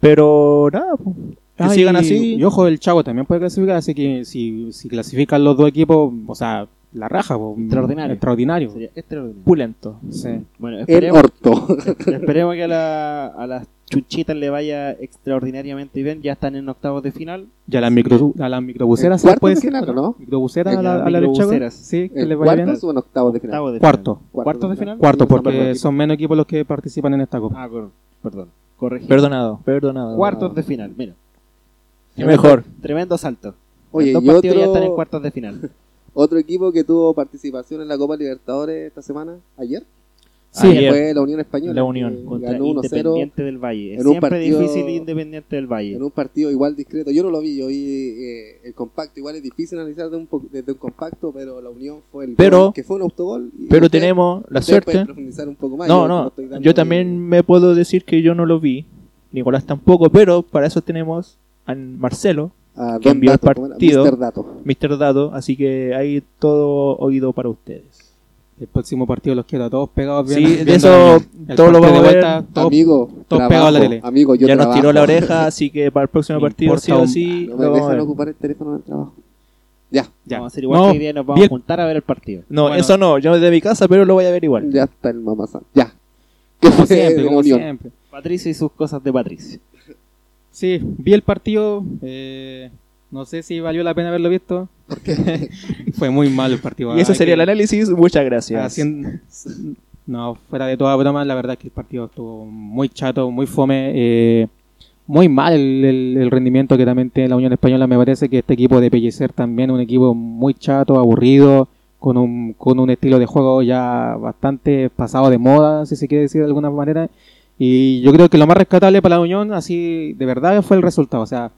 pero nada, pues, que Ah, sigan y- así. Y ojo, el Chavo también puede clasificar, así que si, si clasifican los dos equipos, o sea, la raja, po, Extraordinario. Extraordinario. Sería extraordinario. Pulento. Sí. Bueno, El esperemos, orto. esperemos que a, la- a las chunchitas le vaya extraordinariamente bien. Ya están en octavos de final. Y a las, micro, a las microbuseras, ¿En ¿se puede cuartos de decir? final, no? ¿Microbuseras a la, a la microbuseras. Sí, que ¿En les vaya bien. cuartos o en octavos de final? De Cuarto. final. ¿Cuartos de final? Cuarto, porque son menos equipos los que participan en esta copa. Ah, perdón. Corregí. Perdonado, perdonado. Cuartos de final, mira. Qué mejor. Tremendo salto. Oye, Los y dos partidos ya otro- están en cuartos de final. Otro equipo que tuvo participación en la Copa Libertadores esta semana, ayer, Sí, Ayer. fue la Unión Española. La Unión, Contra ganó 1-0 Independiente del Valle. Es en un siempre partido- difícil Independiente del Valle. en un partido igual discreto. Yo no lo vi, yo vi eh, el compacto. Igual es difícil analizar de un po- desde un compacto, pero la Unión fue el Pero- gol, que fue un autogol. y Pero ustedes- tenemos la suerte. profundizar un poco más. No, yo no, yo también me puedo decir que yo no lo vi, Nicolás tampoco, pero para eso tenemos a Marcelo, a que envió el Dato, ¿cómo era? partido. Mr. Dato. Mr. Dado, así que hay todo oído para ustedes. El próximo partido los quiero a todos pegados bien. Sí, de eso el todo lo vamos a de ver. vuelta, todo- amigo, todos trabajo, pegados a la tele. Amigo, yo ya nos tiró la oreja, así que para el próximo Me partido sí o sí No me dejan ocupar el teléfono en el trabajo. Ya, Ya. Vamos a hacer igual No, que hoy día nos vamos bien. a juntar a ver el partido. No, Bueno. eso no, yo desde mi casa, pero lo voy a ver igual. ya está el mamazán. Ya. ¿Qué Como siempre, como siempre. Patricio y sus cosas de Patricio. Sí, vi el partido. eh, no sé si valió la pena haberlo visto. Porque fue muy mal el partido. Y eso sería el análisis, muchas gracias. haciendo- no, fuera de toda broma, la verdad es que el partido estuvo muy chato, muy fome. eh, muy mal el, el- el rendimiento que también tiene la Unión Española. Me parece que este equipo de Pellicer también un equipo muy chato, aburrido, con un, con un estilo de juego ya bastante pasado de moda, si se quiere decir de alguna manera. Y yo creo que lo más rescatable para la Unión, así de verdad, fue el resultado. O sea,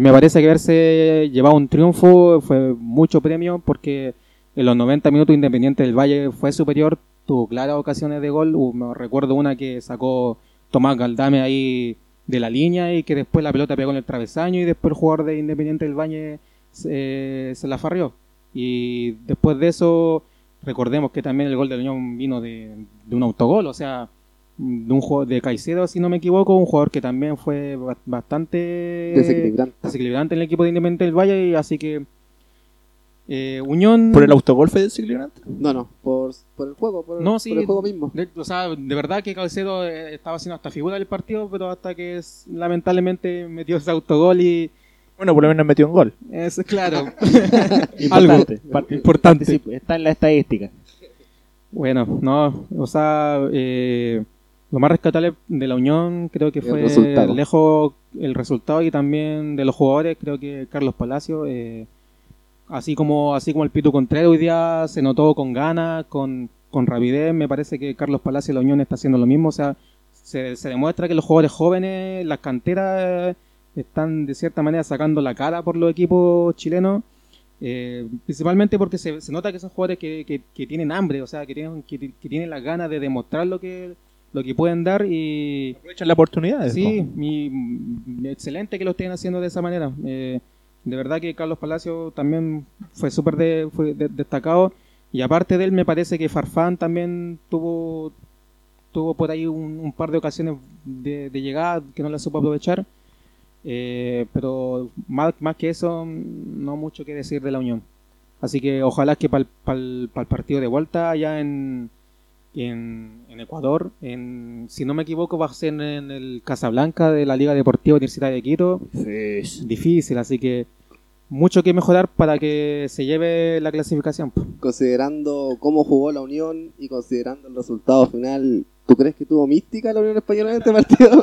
me parece que haberse llevado un triunfo fue mucho premio porque en los 90 minutos Independiente del Valle fue superior, tuvo claras ocasiones de gol. Me recuerdo una que sacó Tomás Galdame ahí de la línea y que después la pelota pegó en el travesaño y después el jugador de Independiente del Valle eh, se la farrió. Y después de eso, recordemos que también el gol de Unión vino de, de un autogol, o sea, de un jugador de Caicedo, si no me equivoco, un jugador que también fue ba- bastante Desequilibrante. desequilibrante en el equipo de Independiente del Valle, y así que Eh, Unión. ¿Por el autogolfe del ciclista? No, no, por, por el juego, por, No, sí. por el juego mismo. De, o sea, de verdad que Caicedo eh, estaba haciendo hasta figura del partido, pero hasta que es- lamentablemente metió ese autogol y. Bueno, por lo menos metió un gol. Es claro. Importante. Part- Importante. Está en la estadística. Bueno, no, o sea, eh, lo más rescatable de la Unión creo que El fue resultado. lejos el resultado y también de los jugadores, creo que Carlos Palacio, eh, así como así como el Pitu Contreras hoy día se notó con ganas, con, con rapidez, me parece que Carlos Palacio de la Unión está haciendo lo mismo, o sea, se, se demuestra que los jugadores jóvenes, las canteras, eh, están de cierta manera sacando la cara por los equipos chilenos. Eh, principalmente porque se, se nota que son jugadores que, que- que tienen hambre, o sea, que tienen, que, que tienen las ganas de demostrar lo que, lo que pueden dar y Aprovechan la oportunidad. sí, y, excelente que lo estén haciendo de esa manera. Eh, de verdad que Carlos Palacio también fue súper de, de- destacado y aparte de él me parece que Farfán también tuvo tuvo por ahí un, un par de ocasiones de, de llegada que no la supo aprovechar. Eh, pero más, más que eso, no mucho que decir de la Unión. Así que ojalá que para el partido de vuelta allá en, en, en Ecuador, en, si no me equivoco, va a ser en el Casablanca de la Liga Deportiva Universitaria de Quito. Difícil, así que mucho que mejorar para que se lleve la clasificación. Considerando cómo jugó la Unión y considerando el resultado final, ¿tú crees que tuvo mística la Unión Española en este partido?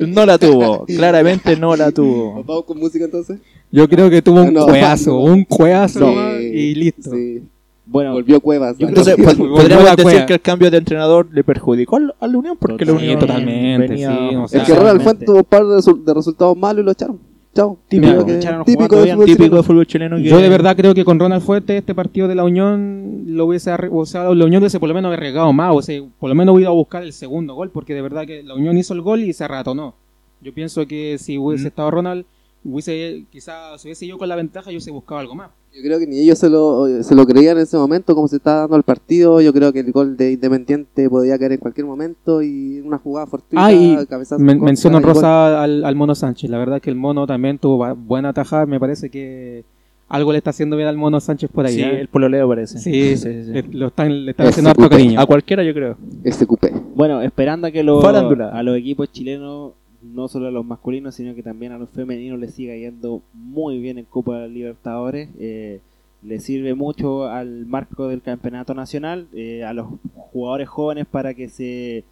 No la tuvo, claramente no la tuvo. ¿Nos vamos con música entonces? Yo creo que tuvo un No. cueazo, un cueazo Sí, y listo. Sí. Bueno, Volvió Cuevas. Entonces, pues, podríamos decir cueva. que el cambio de entrenador le perjudicó al- a la Unión porque la Unión totalmente, venía- sí, o es sea, que Ronald realmente. Fuente tuvo un par de, resu- de resultados malos y lo echaron. Chao. Típico, Típico, que- echaron típico de fútbol típico de chileno. fútbol chileno que Yo de verdad creo que con Ronald Fuerte este partido de la Unión lo hubiese o sea, la Unión hubiese por lo menos arriesgado más, o sea, por lo menos hubiera ido a buscar el segundo gol, porque de verdad que la Unión hizo el gol y se ratonó. Yo pienso que si hubiese Mm. estado Ronald, hubiese quizás si hubiese ido con la ventaja, yo hubiese buscado algo más. Yo creo que ni ellos se lo, se lo creían en ese momento, como se estaba dando el partido. Yo creo que el gol de Independiente podía caer en cualquier momento y una jugada fortuita, Ah, y Men- gol. Rosa al, al Mono Sánchez, la verdad que el Mono también tuvo buena tajada, me parece que algo le está haciendo bien al Mono Sánchez por ahí. Sí, ¿eh? el pololeo parece. Sí, sí, sí. Le, lo están, le están haciendo harto cariño. A cualquiera yo creo. Ese cupé. Bueno, esperando a que los, a los equipos chilenos, no solo a los masculinos, sino que también a los femeninos les siga yendo muy bien en Copa Libertadores. Eh, le sirve mucho al marco del campeonato nacional, eh, a los jugadores jóvenes para que se,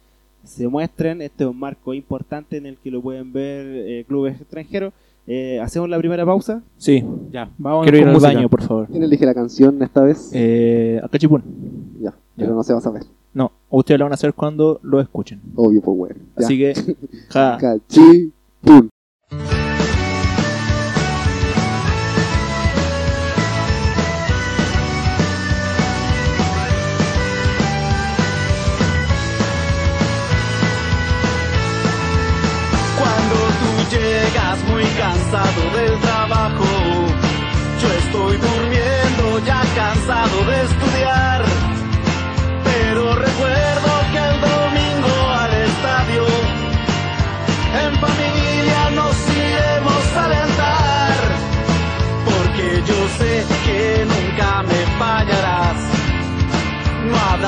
se muestren. Este es un marco importante en el que lo pueden ver eh, clubes extranjeros. Eh, Hacemos la primera pausa. Sí, Ya, vamos quiero ir al música. baño, por favor. ¿Quién elige la canción esta vez? Eh, acá Chipún. ya, pero no se va a saber. No, ustedes lo van a hacer cuando lo escuchen. Obvio, pues bueno. Así que, ja,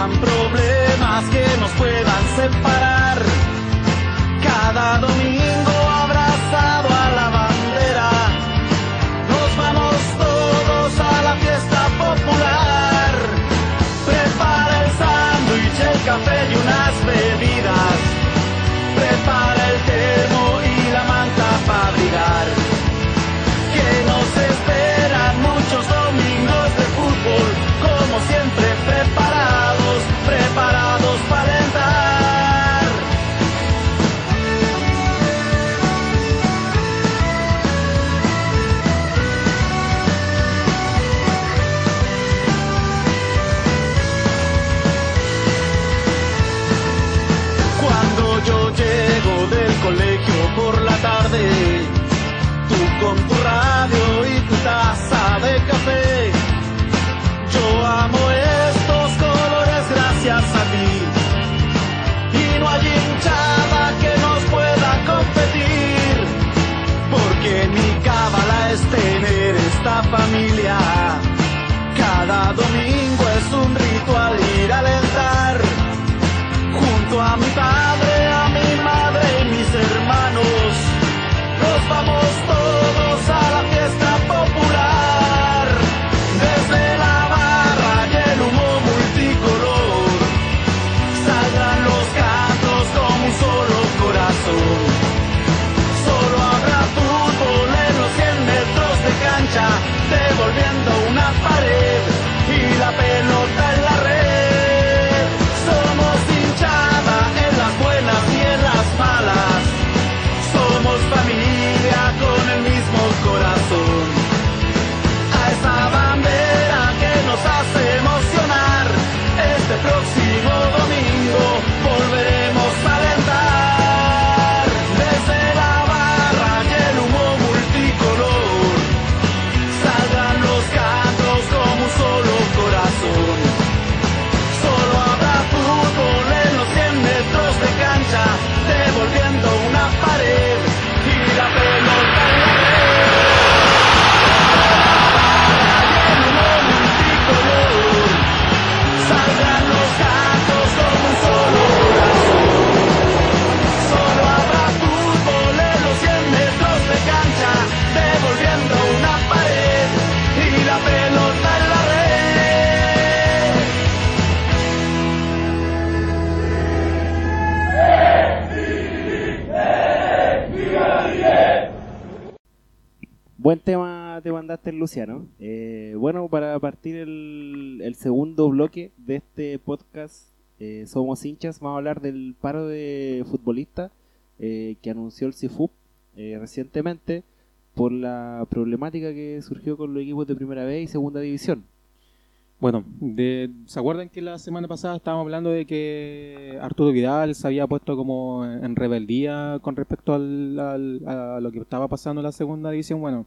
Problemas que nos puedan separar. Cada domingo tema te mandaste, Luciano. Eh, bueno, para partir el, segundo bloque de este podcast, eh, Somos hinchas, vamos a hablar del paro de futbolistas eh, que anunció el CIFUP recientemente por la problemática que surgió con los equipos de primera vez y segunda división. Bueno, de- ¿se acuerdan que la semana pasada estábamos hablando de que Arturo Vidal se había puesto como en rebeldía con respecto al, al- a lo que estaba pasando en la segunda división? Bueno,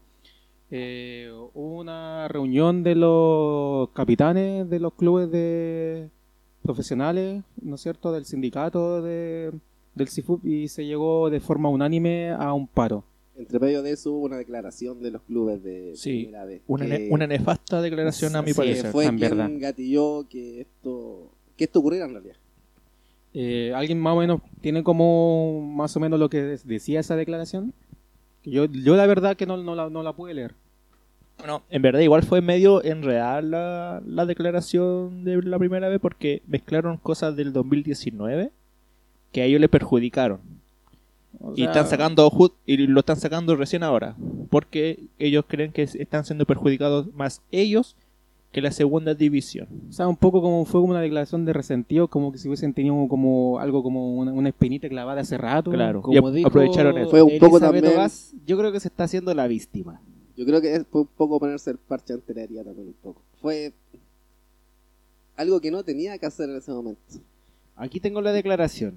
eh, hubo una reunión de los capitanes de los clubes de profesionales, ¿no es cierto?, del sindicato de, del CIFUP y se llegó de forma unánime a un paro. Entre medio de eso hubo una declaración de los clubes de Sí, primera vez. Una, ne- una nefasta declaración a mi parecer. fue en quien verdad. gatilló que esto, que esto ocurriera en realidad. Eh, ¿Alguien más o menos tiene como más o menos lo que decía esa declaración? Yo, yo la verdad que no, no, la, no la pude leer. Bueno, en verdad igual fue medio enredar la, la declaración de la primera vez porque mezclaron cosas del 2019 que a ellos le perjudicaron. O y sea, están sacando y lo están sacando recién ahora porque ellos creen que están siendo perjudicados más ellos que la segunda división. O sea, un poco como fue como una declaración de resentido, como que si hubiesen tenido como algo como una, una espinita clavada hace rato. Claro. Como Y dijo aprovecharon eso. Fue un poco también- yo creo que se está haciendo la víctima. Yo creo que es- fue un poco ponerse el parche ante la herida también un poco. Fue algo que no tenía que hacer en ese momento. Aquí tengo la declaración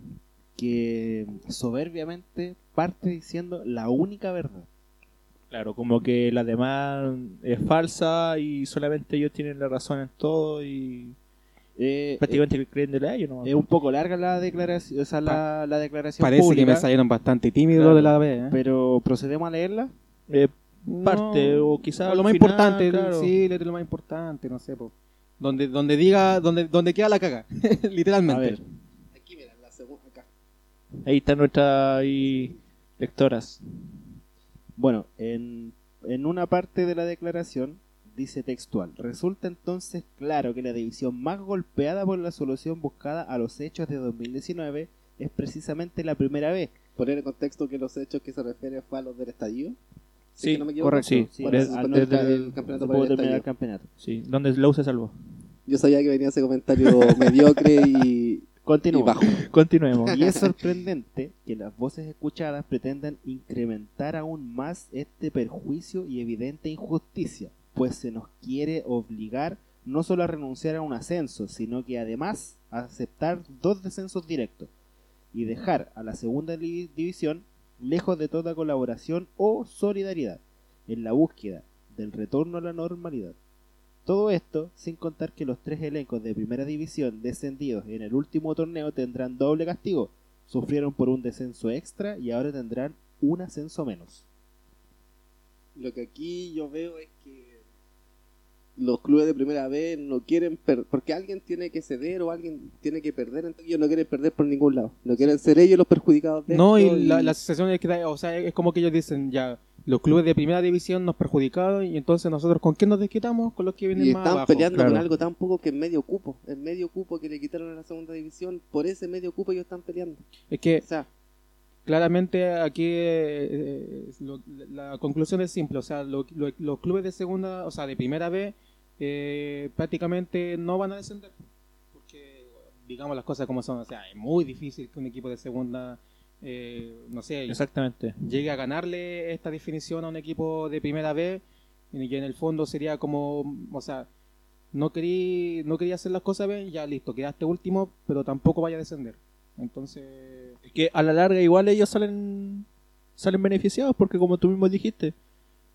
que soberbiamente parte diciendo la única verdad. Claro, como que la demás es falsa y solamente ellos tienen la razón en todo y Eh, prácticamente creen de la ellos. ¿no? Es un poco larga la declaración, o sea, la, la declaración Parece pública, que me salieron bastante tímidos Claro. de la vez. ¿eh? pero procedemos a leerla. Eh, No, parte o quizás lo más final, importante, claro. sí, lo más importante, no sé, po. donde donde diga, donde donde queda la caga, literalmente. A ver. Aquí, mira, la segunda, acá. Ahí están nuestras lectoras. Bueno, en, en una parte de la declaración dice textual, resulta entonces claro que la división más golpeada por la solución buscada a los hechos de 2019 es precisamente la primera vez. Poner en contexto que los hechos que se refieren fue a los del estallido. Sí, no me correcto, sí. Desde- desde el campeonato pudo el terminar el estallido. campeonato. Sí, donde Lowe se salvó. Yo sabía que venía ese comentario mediocre y, y Continúa. bajo. Continuemos. Y es sorprendente que las voces escuchadas pretendan incrementar aún más este perjuicio y evidente injusticia, pues se nos quiere obligar no solo a renunciar a un ascenso, sino que además a aceptar dos descensos directos y dejar a la segunda división lejos de toda colaboración o solidaridad en la búsqueda del retorno a la normalidad. Todo esto sin contar que los tres elencos de primera división descendidos en el último torneo tendrán doble castigo. Sufrieron por un descenso extra y ahora tendrán un ascenso menos. Lo que aquí yo veo es que los clubes de primera vez no quieren perder, porque alguien tiene que ceder o alguien tiene que perder, entonces ellos no quieren perder por ningún lado. No quieren ser ellos los perjudicados de No, y esto la, la sensación es que o sea, es como que ellos dicen ya los clubes de primera división nos perjudicaron y entonces nosotros con qué nos desquitamos con los que vienen y más están abajo. peleando claro. con algo tan poco que es medio cupo. El medio cupo que le quitaron a la segunda división, por ese medio cupo ellos están peleando. Es que O sea, claramente aquí eh, lo- la conclusión es simple, o sea, lo- lo- los clubes de segunda, o sea, de primera vez eh, prácticamente no van a descender, porque digamos las cosas como son, o sea, es muy difícil que un equipo de segunda, eh, no sé, Exactamente. llegue a ganarle esta definición a un equipo de primera vez y que en el fondo sería como, o sea, no quería, no quería hacer las cosas bien, ya listo, quedaste último, pero tampoco vaya a descender. Entonces, Es que a la larga igual ellos salen salen beneficiados porque como tú mismo dijiste,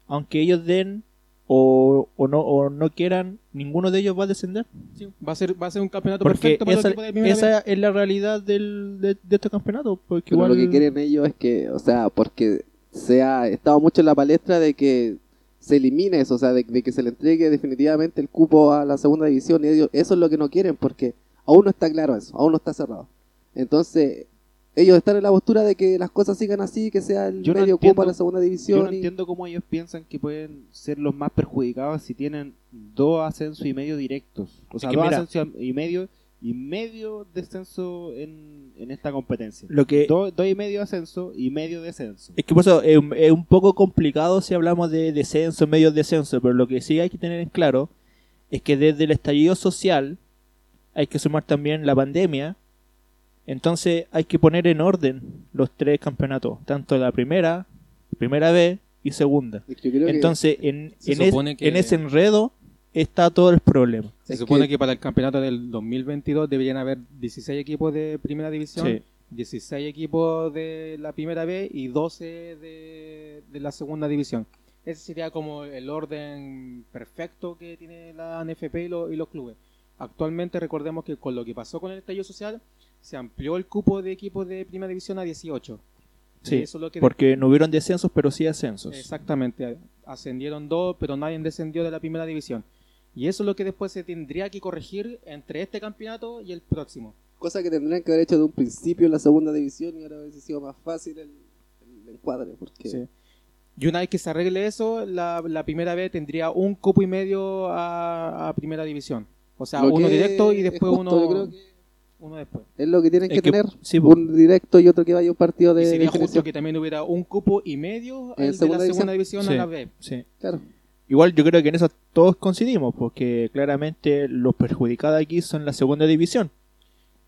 aunque ellos den o, o no o no quieran, ninguno de ellos va a descender. sí, va a ser va a ser un campeonato Porque perfecto para esa, los de es la realidad del, de, de este campeonato. Porque pero igual lo que quieren ellos es que, o sea, porque se ha estado mucho en la palestra de que se elimine eso, o sea, de, de que se le entregue definitivamente el cupo a la segunda división y ellos, eso es lo que no quieren porque aún no está claro eso, aún no está cerrado. Entonces, ellos están en la postura de que las cosas sigan así, que sea el Yo no medio entiendo- cupo a la segunda división. Yo no y- entiendo cómo ellos piensan que pueden ser los más perjudicados si tienen dos ascensos y medio directos. O sea, que dos mira- ascensos y medio y medio descenso en, en esta competencia. Lo que Do- dos y medio ascenso y medio descenso. es que por eso es, un- es un poco complicado si hablamos de descenso, medio descenso, pero lo que sí hay que tener en claro es que desde el estallido social hay que sumar también la pandemia. Entonces hay que poner en orden los tres campeonatos, tanto la primera, primera B y segunda. Es que yo creo que- Entonces, en, Se en, es- supone que- en ese enredo está todo el problema. Se Es supone que- que... para el campeonato del 2022 deberían haber 16 equipos de primera división, Sí. 16 equipos de la primera B y 12 de, de la segunda división. Ese sería como el orden perfecto que tiene la NFP y, lo- y los clubes. Actualmente recordemos que con lo que pasó con el estallido social se amplió el cupo de equipos de primera división a 18. Sí, Y eso es lo que Porque no hubieron descensos, pero sí ascensos. Exactamente, ascendieron dos, pero nadie descendió de la primera división. Y eso es lo que después se tendría que corregir entre este campeonato y el próximo. Cosa que tendrían que haber hecho de un principio en la segunda división y ahora hubiese sido más fácil el, el encuadre. Porque Sí. Y una vez que se arregle eso, la, la primera vez tendría un cupo y medio a, a primera división. O sea, lo uno directo y es después justo, yo creo uno, que uno después. es lo que tienen Es que, que- tener. sí, un directo y otro que vaya a un partido y de sería definición. justo que también hubiera un cupo y medio En el de segunda la segunda división. Sí. a la B. Sí. Claro. Igual yo creo que en eso todos coincidimos, porque claramente los perjudicados aquí son la segunda división.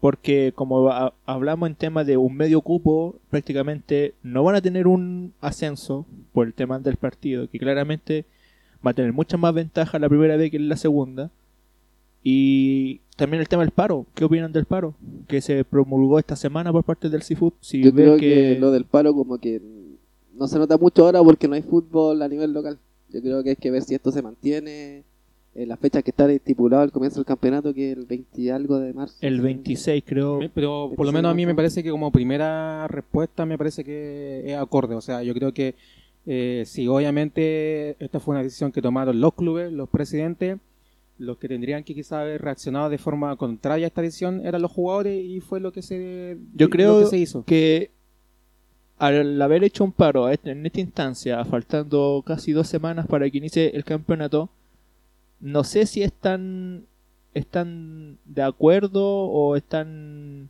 Porque como ha- hablamos en temas de un medio cupo, prácticamente no van a tener un ascenso por el tema del partido, que claramente va a tener mucha más ventaja la primera vez que en la segunda. Y también el tema del paro. ¿Qué opinan del paro? Que se promulgó esta semana por parte del Seafood. Si Yo creo que... lo del paro como que no se nota mucho ahora porque no hay fútbol a nivel local. Yo creo que hay que ver si esto se mantiene en las fechas que están estipuladas al comienzo del campeonato, que es el 20 y algo de marzo. el 26 creo... Pero por lo menos a mí me parece que como primera respuesta me parece que es acorde. O sea, yo creo que eh, si obviamente esta fue una decisión que tomaron los clubes, los presidentes, los que tendrían que quizás haber reaccionado de forma contraria a esta decisión eran los jugadores y fue lo que se, Yo creo que se hizo. que al haber hecho un paro este- en esta instancia, faltando casi dos semanas para que inicie el campeonato, no sé si están, están de acuerdo o están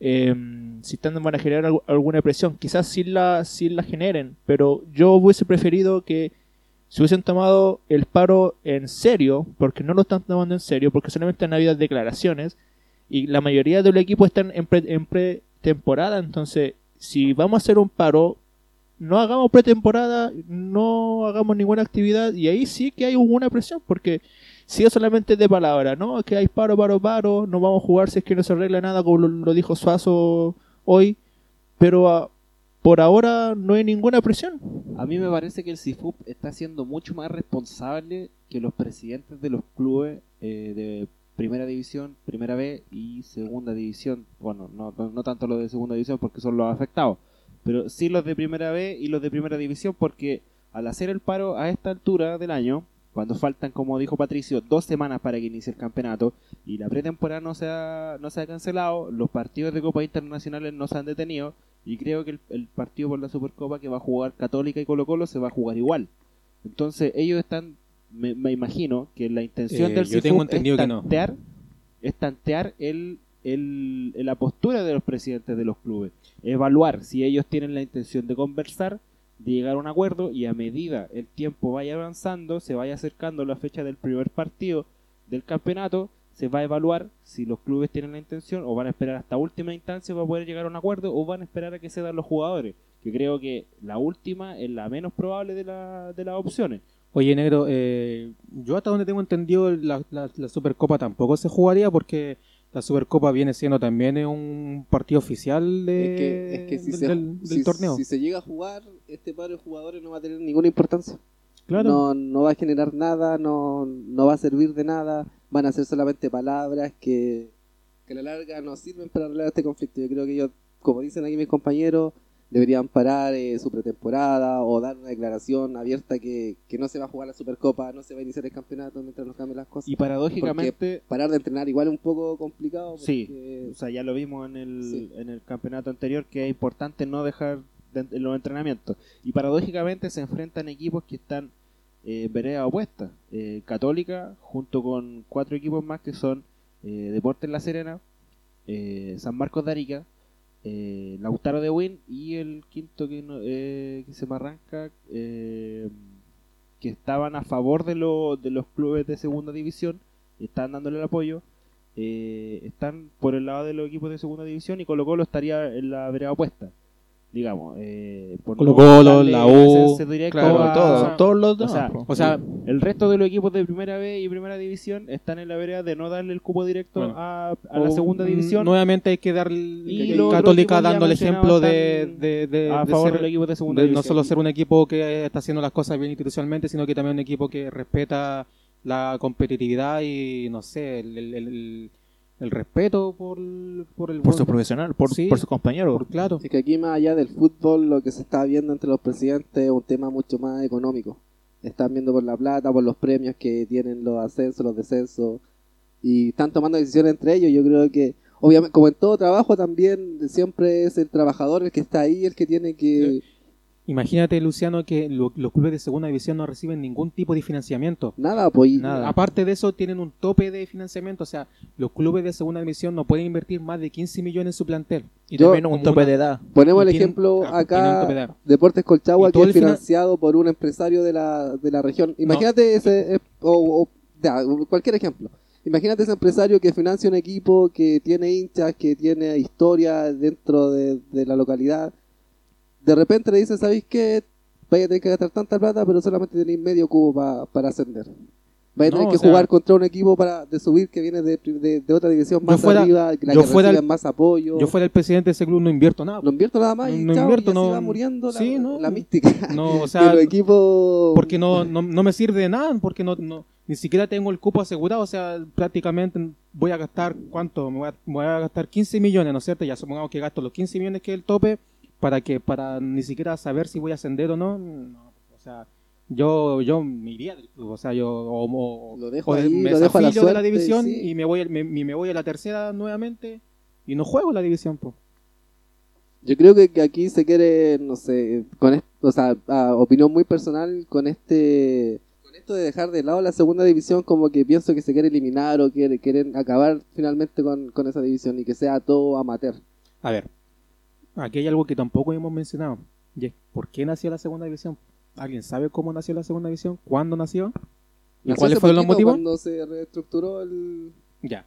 em, si están van a generar algu- alguna presión. Quizás sí la, sí la generen, pero yo hubiese preferido que si hubiesen tomado el paro en serio, porque no lo están tomando en serio, porque solamente han habido declaraciones, y la mayoría del equipo están en, pre- en pretemporada, entonces si vamos a hacer un paro, no hagamos pretemporada, no hagamos ninguna actividad, y ahí sí que hay una presión, porque si es solamente de palabra, ¿no? Que hay paro, paro, paro, no vamos a jugar si es que no se arregla nada, como lo, dijo Suazo hoy, pero ah, por ahora no hay ninguna presión. A mí me parece que el CIFUP está siendo mucho más responsable que los presidentes de los clubes eh, de primera división, primera B y segunda división. Bueno, no, no, tanto los de segunda división porque son los afectados, pero sí los de primera B y los de primera división porque al hacer el paro a esta altura del año, cuando faltan, como dijo Patricio, dos semanas para que inicie el campeonato y la pretemporada no se ha, no se ha cancelado, los partidos de Copa Internacionales no se han detenido y creo que el, el partido por la Supercopa que va a jugar Católica y Colo Colo se va a jugar igual. Entonces ellos están, me, me imagino que la intención Eh, del yo tengo CIFUP entendido es que no. tantear, es tantear el, el- la postura de los presidentes de los clubes, evaluar si ellos tienen la intención de conversar, de llegar a un acuerdo y a medida el tiempo vaya avanzando, se vaya acercando la fecha del primer partido del campeonato, se va a evaluar si los clubes tienen la intención o van a esperar hasta última instancia para poder llegar a un acuerdo o van a esperar a que se dan los jugadores. Que creo que la última es la menos probable de, la, de las opciones. Oye, negro, eh, yo hasta donde tengo entendido la, la- la Supercopa tampoco se jugaría porque la Supercopa viene siendo también un partido oficial de, Es que, es que si, del, se, del- del si- torneo. si se llega a jugar, este paro de jugadores no va a tener ninguna importancia. Claro. No, no va a generar nada, no, no va a servir de nada, van a ser solamente palabras que, que a la larga no sirven para arreglar este conflicto. Yo creo que ellos, como dicen aquí mis compañeros, deberían parar eh, su pretemporada o dar una declaración abierta que, que no se va a jugar la Supercopa, no se va a iniciar el campeonato mientras nos cambien las cosas. Y paradójicamente, Parar de entrenar igual es un poco complicado. Sí. porque- o sea, ya lo vimos en el, Sí. en el campeonato anterior que es importante no dejar de- en los entrenamientos. Y paradójicamente se enfrentan equipos que están eh, en vereda opuesta. Eh, Católica junto con cuatro equipos más que son eh, Deportes La Serena, eh, San Marcos de Arica, eh, Lautaro de Win y el quinto que, no- eh, que se me arranca, que estaban a favor de, lo- de los clubes de segunda división, están dándole el apoyo. están por el lado de los equipos de segunda división y Colo Colo estaría en la vereda opuesta digamos eh, por no Colo-Colo, darle la U, claro, a- todos, o sea, todos los o demás. sea. O sea, el resto de los equipos de primera B y primera división están en la vereda de no darle el cupo directo Bueno. a, a la segunda mm, división Nuevamente hay que dar Católica dando el ejemplo de, están de, de- a de favor ser- de los equipos de segunda de no solo ser un equipo que está haciendo las cosas bien institucionalmente, sino que también un equipo que respeta la competitividad y, no sé, el, el- el- el respeto por, por el por su profesional, por, Sí. por su compañero. por- claro. Es que aquí más allá del fútbol lo que se está viendo entre los presidentes es un tema mucho más económico. Están viendo por la plata, por los premios que tienen los ascensos, los descensos y están tomando decisiones entre ellos. Yo creo que, obviamente, como en todo trabajo también siempre es el trabajador el que está ahí, el que tiene que... Imagínate, Luciano, que lo- los clubes de segunda división no reciben ningún tipo de financiamiento. Nada, pues... Nada. Aparte de eso, tienen un tope de financiamiento. O sea, los clubes de segunda división no pueden invertir más de 15 millones en su plantel. Y Yo- también un tope una- de edad. Ponemos el tienen- ejemplo acá, de. Deportes Colchagua, que todo es financiado por un empresario de la, de la región. Imagínate ese, eh, o, o- ya, cualquier ejemplo. Imagínate ese empresario que financia un equipo que tiene hinchas, que tiene historia dentro de, de la localidad. De repente le dicen, ¿sabéis qué? Vaya a tener que gastar tanta plata, pero solamente tenéis medio cubo pa- para ascender. Vaya a No, tener que o sea- jugar contra un equipo para de subir que viene de, de- de otra división más fuera- arriba, la yo que fuera el- más apoyo. Yo fuera el presidente de ese club, no invierto nada. No invierto nada más y, No chao, invierto, y así no- va muriendo la, sí, no. la mística. No, o sea, los equipos. porque no, no, no me sirve de nada, porque no, no, ni siquiera tengo el cupo asegurado, o sea, prácticamente voy a gastar, ¿cuánto? Me voy a, voy a gastar 15 millones, ¿no es cierto? Ya supongamos que gasto los 15 millones que es el tope, ¿para que Para ni siquiera saber si voy a ascender o no, no o sea, yo, yo me iría del club, o sea, yo o, o- Lo dejo o ahí, me lo dejo a la de la división sí. y me voy, me, y me voy a la tercera nuevamente y no juego la división, pues. Yo creo que, que aquí se quiere, no sé, con o sea, a opinión muy personal, con este. Con esto de dejar de lado la segunda división, como que pienso que se quiere eliminar o quiere, quieren acabar finalmente con, con esa división y que sea todo amateur. A ver, aquí hay algo que tampoco hemos mencionado. Y es, ¿por qué nació la segunda división? ¿Alguien sabe cómo nació la segunda división? ¿Cuándo nació? ¿Y Nació cuáles fueron los motivos? Cuando se reestructuró el. Ya.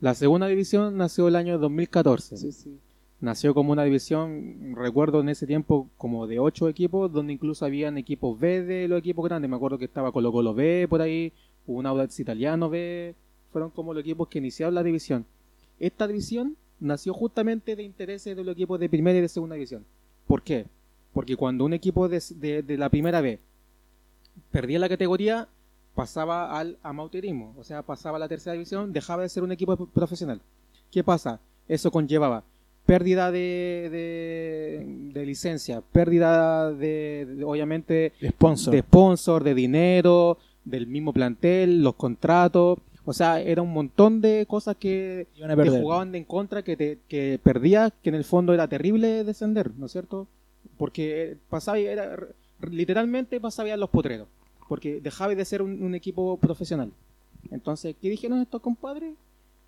La segunda división nació el año 2014. Sí, sí. Nació como una división, recuerdo en ese tiempo, como de ocho equipos, donde incluso habían equipos B de los equipos grandes. Me acuerdo que estaba Colo Colo B por ahí, hubo un Audax Italiano B. Fueron como los equipos que iniciaron la división. Esta división nació justamente de intereses de los equipos de primera y de segunda división. ¿Por qué? Porque cuando un equipo de, de- de la primera B perdía la categoría, pasaba al amauterismo, o sea, pasaba a la tercera división, dejaba de ser un equipo profesional. ¿Qué pasa? Eso conllevaba pérdida de, de, de licencia, pérdida de, de- obviamente Sponsor. de sponsor, de dinero, del mismo plantel, los contratos, o sea, era un montón de cosas que te jugaban de en contra, que, te, que perdías, que en el fondo era terrible descender, ¿no es cierto? Porque pasaba, y era, literalmente pasaba a los potreros, porque dejaba de ser un, un equipo profesional. Entonces, ¿qué dijeron estos compadres?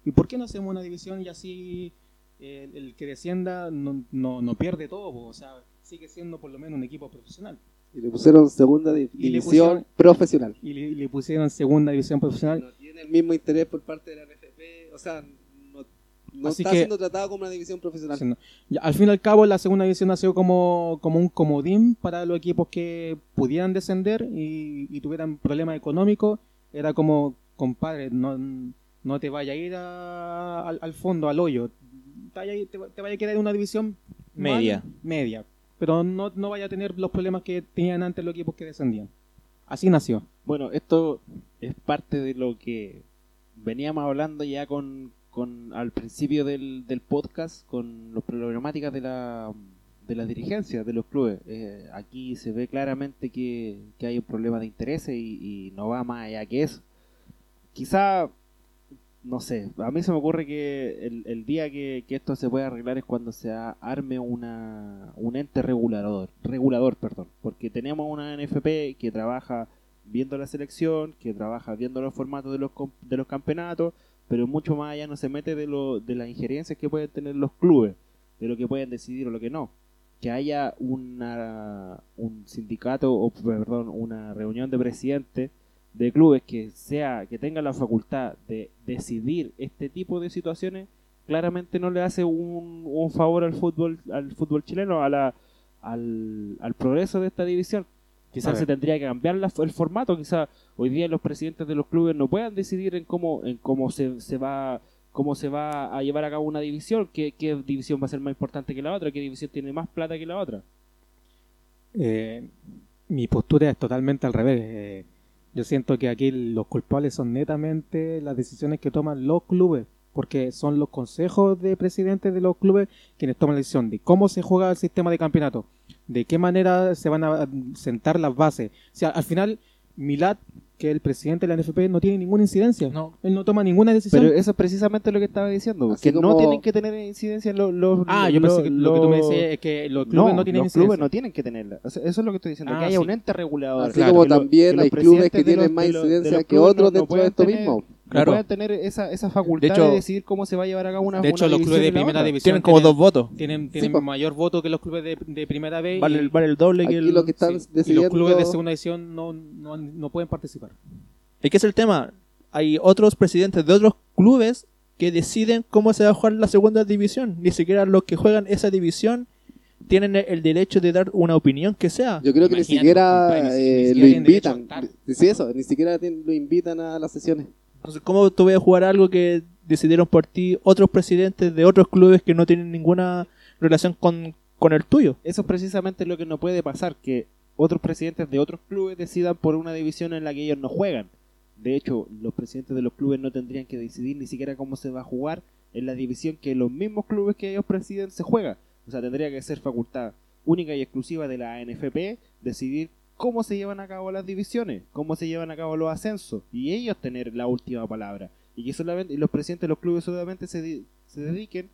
¿Y por qué no hacemos una división y así eh, el, el que descienda no, no, no pierde todo? po? O sea, sigue siendo por lo menos un equipo profesional. Y le pusieron segunda Y división pusieron- profesional. Y le, le pusieron segunda división profesional. No tiene el mismo interés por parte de la NFP, o sea, no, no Así está que- siendo tratado como una división profesional. Sí, no. Ya, al fin y al cabo, la segunda división nació como, como un comodín para los equipos que pudieran descender y, y tuvieran problemas económicos. Era como, compadre, no, no te vaya a ir a- al, al fondo, al hoyo. Te vaya, te, te vaya a quedar en una división mal- Media. Pero no, no vaya a tener los problemas que tenían antes los equipos que descendían. Así nació. Bueno, esto es parte de lo que veníamos hablando ya con, con al principio del, del podcast, con las problemáticas de la, de la dirigencia de los clubes. Eh, aquí se ve claramente que, que hay un problema de intereses y no va más allá que eso. Quizá, no sé, a mí se me ocurre que el, el día que, que esto se pueda arreglar es cuando se arme una, un ente regulador, regulador, perdón, porque tenemos una NFP que trabaja viendo la selección, que trabaja viendo los formatos de los, de los campeonatos, pero mucho más allá no se mete de, lo, de las injerencias que pueden tener los clubes, de lo que pueden decidir o lo que no. Que haya una, un sindicato, o perdón, una reunión de presidentes de clubes que sea que tenga la facultad de decidir este tipo de situaciones claramente no le hace un, un favor al fútbol al fútbol chileno a la, al, al progreso de esta división. Quizás se tendría que cambiar la- el formato quizás hoy día los presidentes de los clubes no puedan decidir en cómo en cómo se, se va cómo se va a llevar a cabo una división qué, qué división va a ser más importante que la otra qué división tiene más plata que la otra. Eh, mi postura es totalmente al revés. Eh, yo siento que aquí los culpables son netamente las decisiones que toman los clubes, porque son los consejos de presidentes de los clubes quienes toman la decisión de cómo se juega el sistema de campeonato, de qué manera se van a sentar las bases. O sea, al final, Milat, que el presidente de la NFP, no tiene ninguna incidencia. No. Él no toma ninguna decisión. pero eso es precisamente lo que estaba diciendo Así que no tienen que tener incidencia los, los ah, yo pensé que lo que tú me decías es que los clubes no, tienen los incidencia. clubes no tienen que tenerla. O sea, eso es lo que estoy diciendo, Ah, que haya sí. un ente regulador. Así Claro. como lo- también hay clubes que tienen más incidencia que otros no- no dentro de esto mismo. Claro. No pueden tener esa, esa facultad de, hecho- decidir cómo se va a llevar a cabo una de hecho, una los clubes de y primera otra. división Tienen como tienen- dos votos. tienen, tienen po. mayor voto que los clubes de, de primera vez. Vale, y- el- vale el doble que el... lo que están Sí, y decidiendo... los clubes de segunda división no, no, no pueden participar. Es que es el tema. Hay otros presidentes de otros clubes que deciden cómo se va a jugar la segunda división. Ni siquiera los que juegan esa división tienen el- derecho de dar una opinión que sea. Yo creo que ni siquiera ni eh, siquiera lo invitan. Sí, eso, ni siquiera lo invitan a las sesiones. Entonces, ¿cómo tú vas a jugar algo que decidieron por ti otros presidentes de otros clubes que no tienen ninguna relación con, con el tuyo? Eso es precisamente lo que no puede pasar, que otros presidentes de otros clubes decidan por una división en la que ellos no juegan. De hecho, los presidentes de los clubes no tendrían que decidir ni siquiera cómo se va a jugar en la división que los mismos clubes que ellos presiden se juega. O sea, tendría que ser facultad única y exclusiva de la NFP decidir cómo se llevan a cabo las divisiones, cómo se llevan a cabo los ascensos y ellos tener la última palabra. Y que solamente y los presidentes de los clubes solamente se, di- se dediquen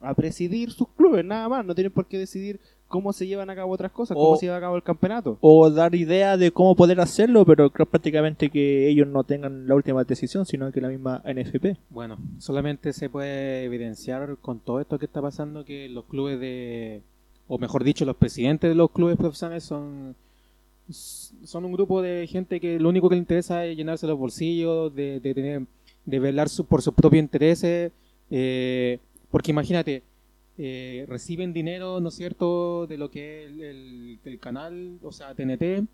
a presidir sus clubes, nada más, no tienen por qué decidir cómo se llevan a cabo otras cosas, cómo se lleva a cabo el campeonato. O dar idea de cómo poder hacerlo, pero creo prácticamente que ellos no tengan la última decisión, sino que la misma NFP. Bueno, solamente se puede evidenciar con todo esto que está pasando que los clubes de, o mejor dicho, los presidentes de los clubes profesionales son son un grupo de gente que lo único que le interesa es llenarse los bolsillos, de, de tener, de velar su- por sus propios intereses, eh, porque imagínate, eh, reciben dinero, ¿no es cierto?, de lo que es el, el- del canal, o sea, TNT,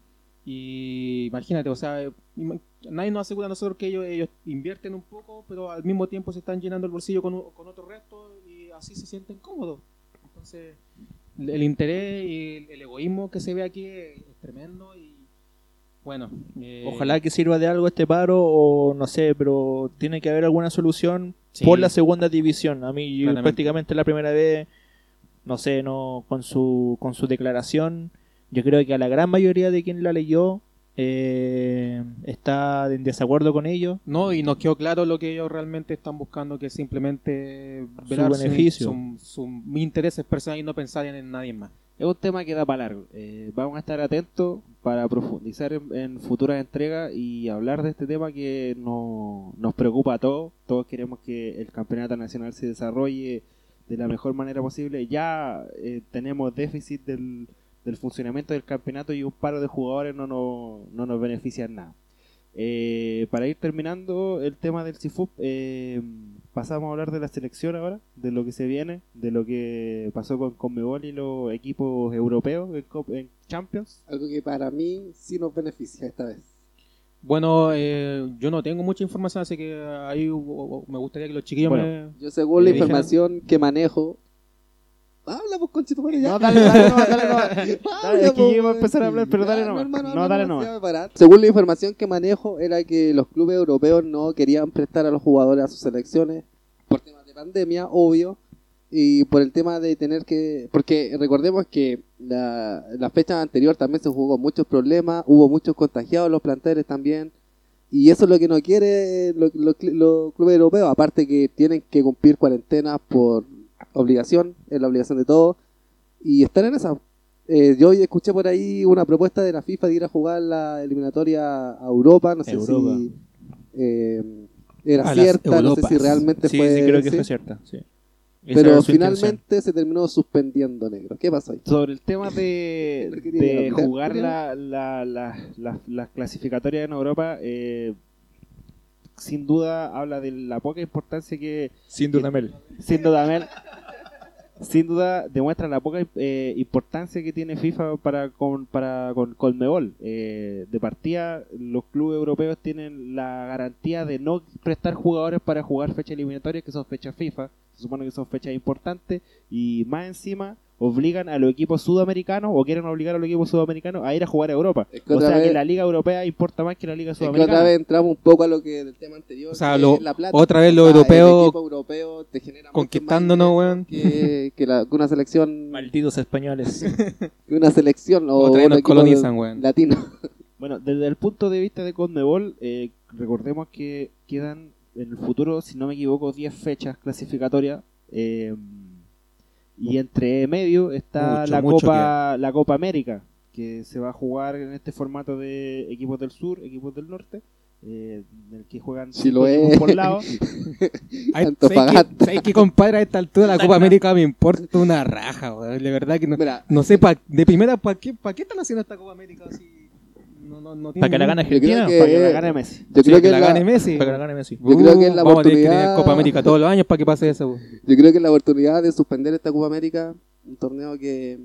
y imagínate, o sea, nadie nos asegura a nosotros que ellos, ellos invierten un poco, pero al mismo tiempo se están llenando el bolsillo con, con otro resto y así se sienten cómodos. Entonces, el, interés y el, el egoísmo que se ve aquí es, tremendo y bueno. eh, Ojalá que sirva de algo este paro, o no sé, pero tiene que haber alguna solución Sí. por la segunda división. A mí yo prácticamente la primera vez, no sé, no con su con su declaración, yo creo que a la gran mayoría de quien la leyó eh, está en desacuerdo con ello. No, y nos quedó claro lo que ellos realmente están buscando, que es simplemente Su velar beneficio. su- su- mis intereses personales y no pensar en nadie más. Es un tema que da para largo. Eh, vamos a estar atentos para profundizar en, en futuras entregas y hablar de este tema que no- nos preocupa a todos. Todos queremos que el campeonato nacional se desarrolle de la mejor manera posible. Ya eh, tenemos déficit del, del funcionamiento del campeonato y un paro de jugadores no, nos- no nos beneficia en nada. Eh, para ir terminando el tema del CIFUP, eh, pasamos a hablar de la selección ahora, de lo que se viene, de lo que pasó con Conmebol y los equipos europeos en, Champions. Algo que para mí sí nos beneficia esta vez. Bueno, eh, yo no tengo mucha información, así que ahí me gustaría que los chiquillos Bueno, me... Yo según la información que manejo... Habla pues conchito madre, ya. No, dale, dale, no, dale, no. Dale, es que pues, yo iba a empezar a hablar, pero dale nomás. No, habla dale nomás, parar. Según la información que manejo era que los clubes europeos no querían prestar a los jugadores a sus selecciones por temas de pandemia, obvio, y por el tema de tener que... Porque recordemos que la, la fecha anterior también se jugó con muchos problemas, hubo muchos contagiados en los planteles también, y eso es lo que no quiere los clubes europeos, aparte que tienen que cumplir cuarentenas por obligación, es la obligación de todos, y están en esa. Eh, yo hoy escuché por ahí una propuesta de la FIFA de ir a jugar la eliminatoria a Europa, no sé Europa. si... eh, era A las cierta, no sé si realmente Sí, fue. sí, creo que sí, fue cierta. Sí. Pero finalmente se terminó suspendiendo negro. ¿Qué pasó ahí? Sobre el tema de, jugar quería- la, la, la, la- las clasificatorias en Europa, eh, sin duda habla de la poca importancia que, Sin Dudamel. sin duda, Mel, sin duda demuestra la poca eh, importancia que tiene FIFA para con para con Conmebol. Eh, de partida, los clubes europeos tienen la garantía de no prestar jugadores para jugar fechas eliminatorias, que son fechas FIFA. Se supone que son fechas importantes y más encima obligan a los equipos sudamericanos o quieren obligar a los equipos sudamericanos a ir a jugar a Europa. Es que o sea que la liga europea importa más que la liga Es que sudamericana. otra vez entramos un poco a lo que del tema anterior. O sea, que lo- es la plata. otra vez los europeos europeo conquistándonos, weón. Que, que, la- que una selección. Malditos españoles. que una selección o Otra vez nos colonizan, weón. latino. Bueno, desde el punto de vista de Conmebol, eh, recordemos que quedan en el futuro, si no me equivoco, 10 fechas clasificatorias. eh, y entre medio está Mucho, la mucho Copa la Copa América, que se va a jugar en este formato de equipos del sur, equipos del norte, eh, en el que juegan cinco lo es. por lado. ¿Sabes qué, ¿sabes qué, compadre? A esta altura la Copa América me importa una raja. De verdad que no, Mira, no sé, pa- de primera, ¿para qué, pa' qué están haciendo esta Copa América así? No, no, no tiene Para que la gane Argentina. que- para que la gane Messi. yo Sí, que, la gane Messi. Para que la gane Messi. Yo creo que es la Vamos a tener que tener oportunidad- Copa América todos los años para que pase eso. Yo creo que la oportunidad de suspender esta Copa América, un torneo que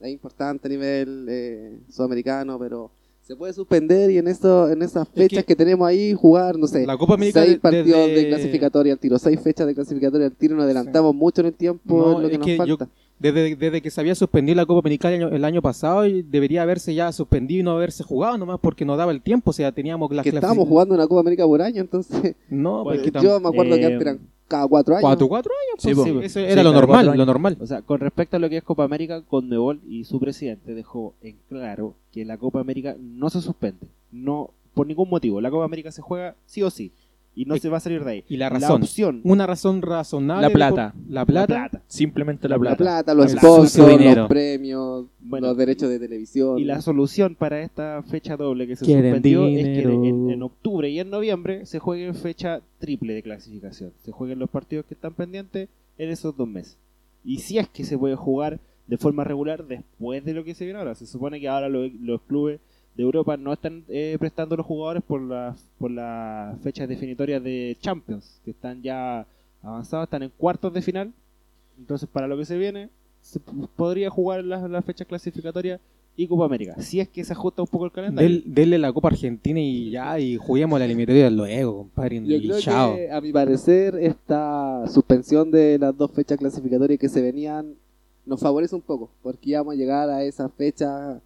es importante a nivel eh, sudamericano, pero se puede suspender y en eso, en esas fechas que- que, tenemos ahí jugar, no sé, La Copa América seis partidos desde- de clasificatoria al tiro, seis fechas de clasificatoria al tiro, nos adelantamos mucho en el tiempo, No, es lo que nos que yo- falta. Desde, desde que se había suspendido la Copa América el año, el año pasado, y debería haberse ya suspendido y no haberse jugado nomás porque no daba el tiempo. O sea, teníamos las que estábamos jugando una Copa América por año, entonces No, pues que yo me acuerdo que eh, antes eran cada cuatro años. cuatro, cuatro años. Sí, pues, sí, eso Sí, era lo normal, lo normal. O sea, con respecto a lo que es Copa América, Conmebol y su presidente dejó en claro que la Copa América no se suspende. No, por ningún motivo. La Copa América se juega sí o sí. Y no Y- se va a salir de ahí. Y la razón, opción. una razón razonable. La plata. La plata. Simplemente la La plata. plata, los El sponsors, los premios, Bueno, los derechos de televisión. Y la solución para esta fecha doble que se Quieren suspendió es que en, en octubre y en noviembre se juegue en fecha triple de clasificación. Se jueguen los partidos que están pendientes en esos dos meses. Y si es que se puede jugar de forma regular después de lo que se viene ahora. Se supone que ahora lo- los clubes de Europa no están eh, prestando los jugadores por las por las fechas definitorias de Champions, que están ya avanzados, están en cuartos de final. Entonces, para lo que se viene, se podría jugar las, las fechas clasificatorias y Copa América. Si es que se ajusta un poco el calendario. Del, denle la Copa Argentina y ya, y juguemos la eliminatoria luego, compadre. Yo y creo chao. que, a mi parecer, esta suspensión de las dos fechas clasificatorias que se venían nos favorece un poco, porque íbamos a llegar a esa fecha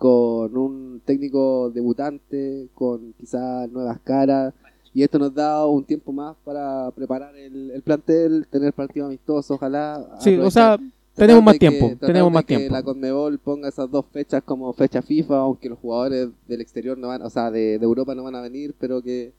con un técnico debutante, con quizás nuevas caras, y esto nos da un tiempo más para preparar el, el plantel, tener partidos amistosos, ojalá. Sí, o sea, tenemos más que- tiempo, tratar tenemos más que tiempo. la Conmebol ponga esas dos fechas como fecha FIFA, aunque los jugadores del exterior no van, o sea, de, de Europa no van a venir, pero que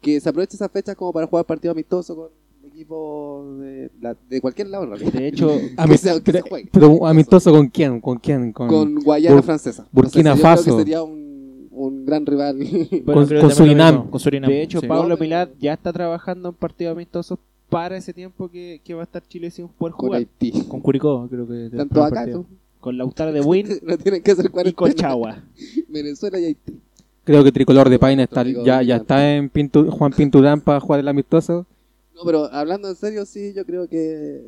que se aproveche esas fechas como para jugar partidos amistosos con equipos de, la- de cualquier lado en realidad. De hecho, Amist- sea- que se pero, juegue. pero amistoso con quién? ¿Con quién? Con, Con Guayana Bur- Francesa. Burkina Entonces, yo creo Faso. que sería un, un gran rival. Bueno, Con- con Surinam. Con Surinam. de hecho sí. Pablo Pilat ya está trabajando en partidos amistosos para ese tiempo que, que va a estar Chile sin poder con jugar. Haití. Con Curicó, creo que. Todos acá, ¿no? Con Lautaro de Win no tienen que hacer y cuarentena. Colchagua. Venezuela y Haití. Creo que Tricolor de Paine está, ya, ya está en Pintu- Juan Pinturán para jugar el amistoso. No, pero hablando en serio, sí, yo creo que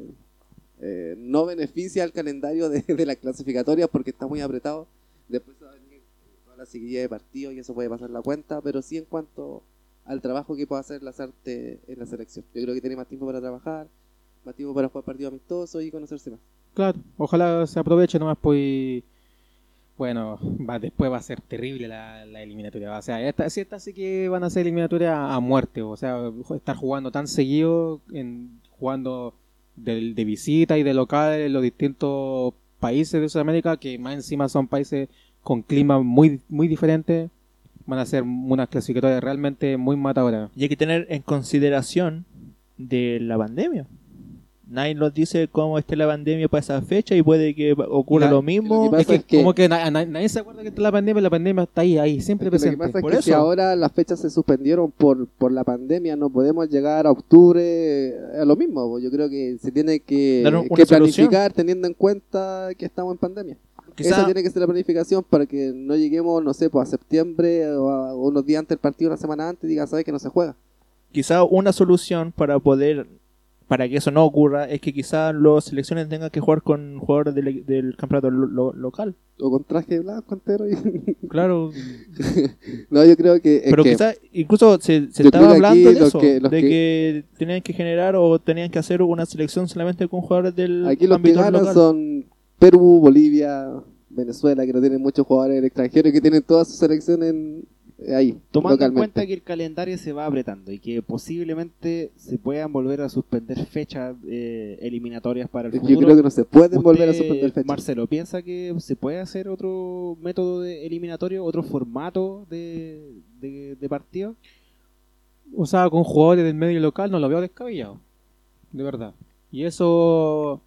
eh, no beneficia al calendario de, de la clasificatoria porque está muy apretado. Después va a venir toda la seguidilla de partidos y eso puede pasar la cuenta, pero sí en cuanto al trabajo que puede hacer Lazarte en la selección. Yo creo que tiene más tiempo para trabajar, más tiempo para jugar partidos amistosos y conocerse más. Claro, ojalá se aproveche nomás, pues. Bueno, va, después va a ser terrible la, la eliminatoria. O sea, esta, sí, que van a ser eliminatorias a muerte. O sea, estar jugando tan seguido, en, jugando del- de visita y de local en los distintos países de Sudamérica, que más encima son países con clima muy, muy diferentes, van a ser unas clasificatorias realmente muy matadoras. Y hay que tener en consideración de la pandemia. Nadie nos dice cómo esté la pandemia para esa fecha y puede que ocurra La- lo mismo. lo que pasa Es que, es que- como que na- na- nadie se acuerda que está la pandemia, la pandemia está ahí, ahí, siempre Lo que presente. pasa es que eso. si ahora las fechas se suspendieron por, por la pandemia, no podemos llegar a octubre eh, a lo mismo. pues. Yo creo que se tiene que, que planificar teniendo en cuenta que estamos en pandemia. Quizá- Esa tiene que ser la planificación para que no lleguemos, no sé, pues a septiembre o a unos días antes del partido, una semana antes, y diga, sabes que no se juega. quizá una solución para poder para que eso no ocurra es que quizá las selecciones tengan que jugar con jugadores del, del campeonato lo- lo- local. O con traje blanco entero. y- Claro, no, yo creo que... pero que- quizá incluso se, se estaba hablando de eso, que- de que- que... tenían que generar o tenían que hacer una selección solamente con jugadores del Aquí los que ámbito ganan local. son Perú, Bolivia, Venezuela, que no tienen muchos jugadores extranjeros y que tienen todas sus selecciones en- ahí, Tomando en cuenta que el calendario se va apretando y que posiblemente se puedan volver a suspender fechas eh, eliminatorias para el Yo futuro. creo que no se pueden volver a suspender fechas. Marcelo, ¿piensa que se puede hacer otro método de eliminatorio, otro formato de, de, de partido? O sea, con jugadores del medio local no lo veo descabellado. De verdad. Y eso,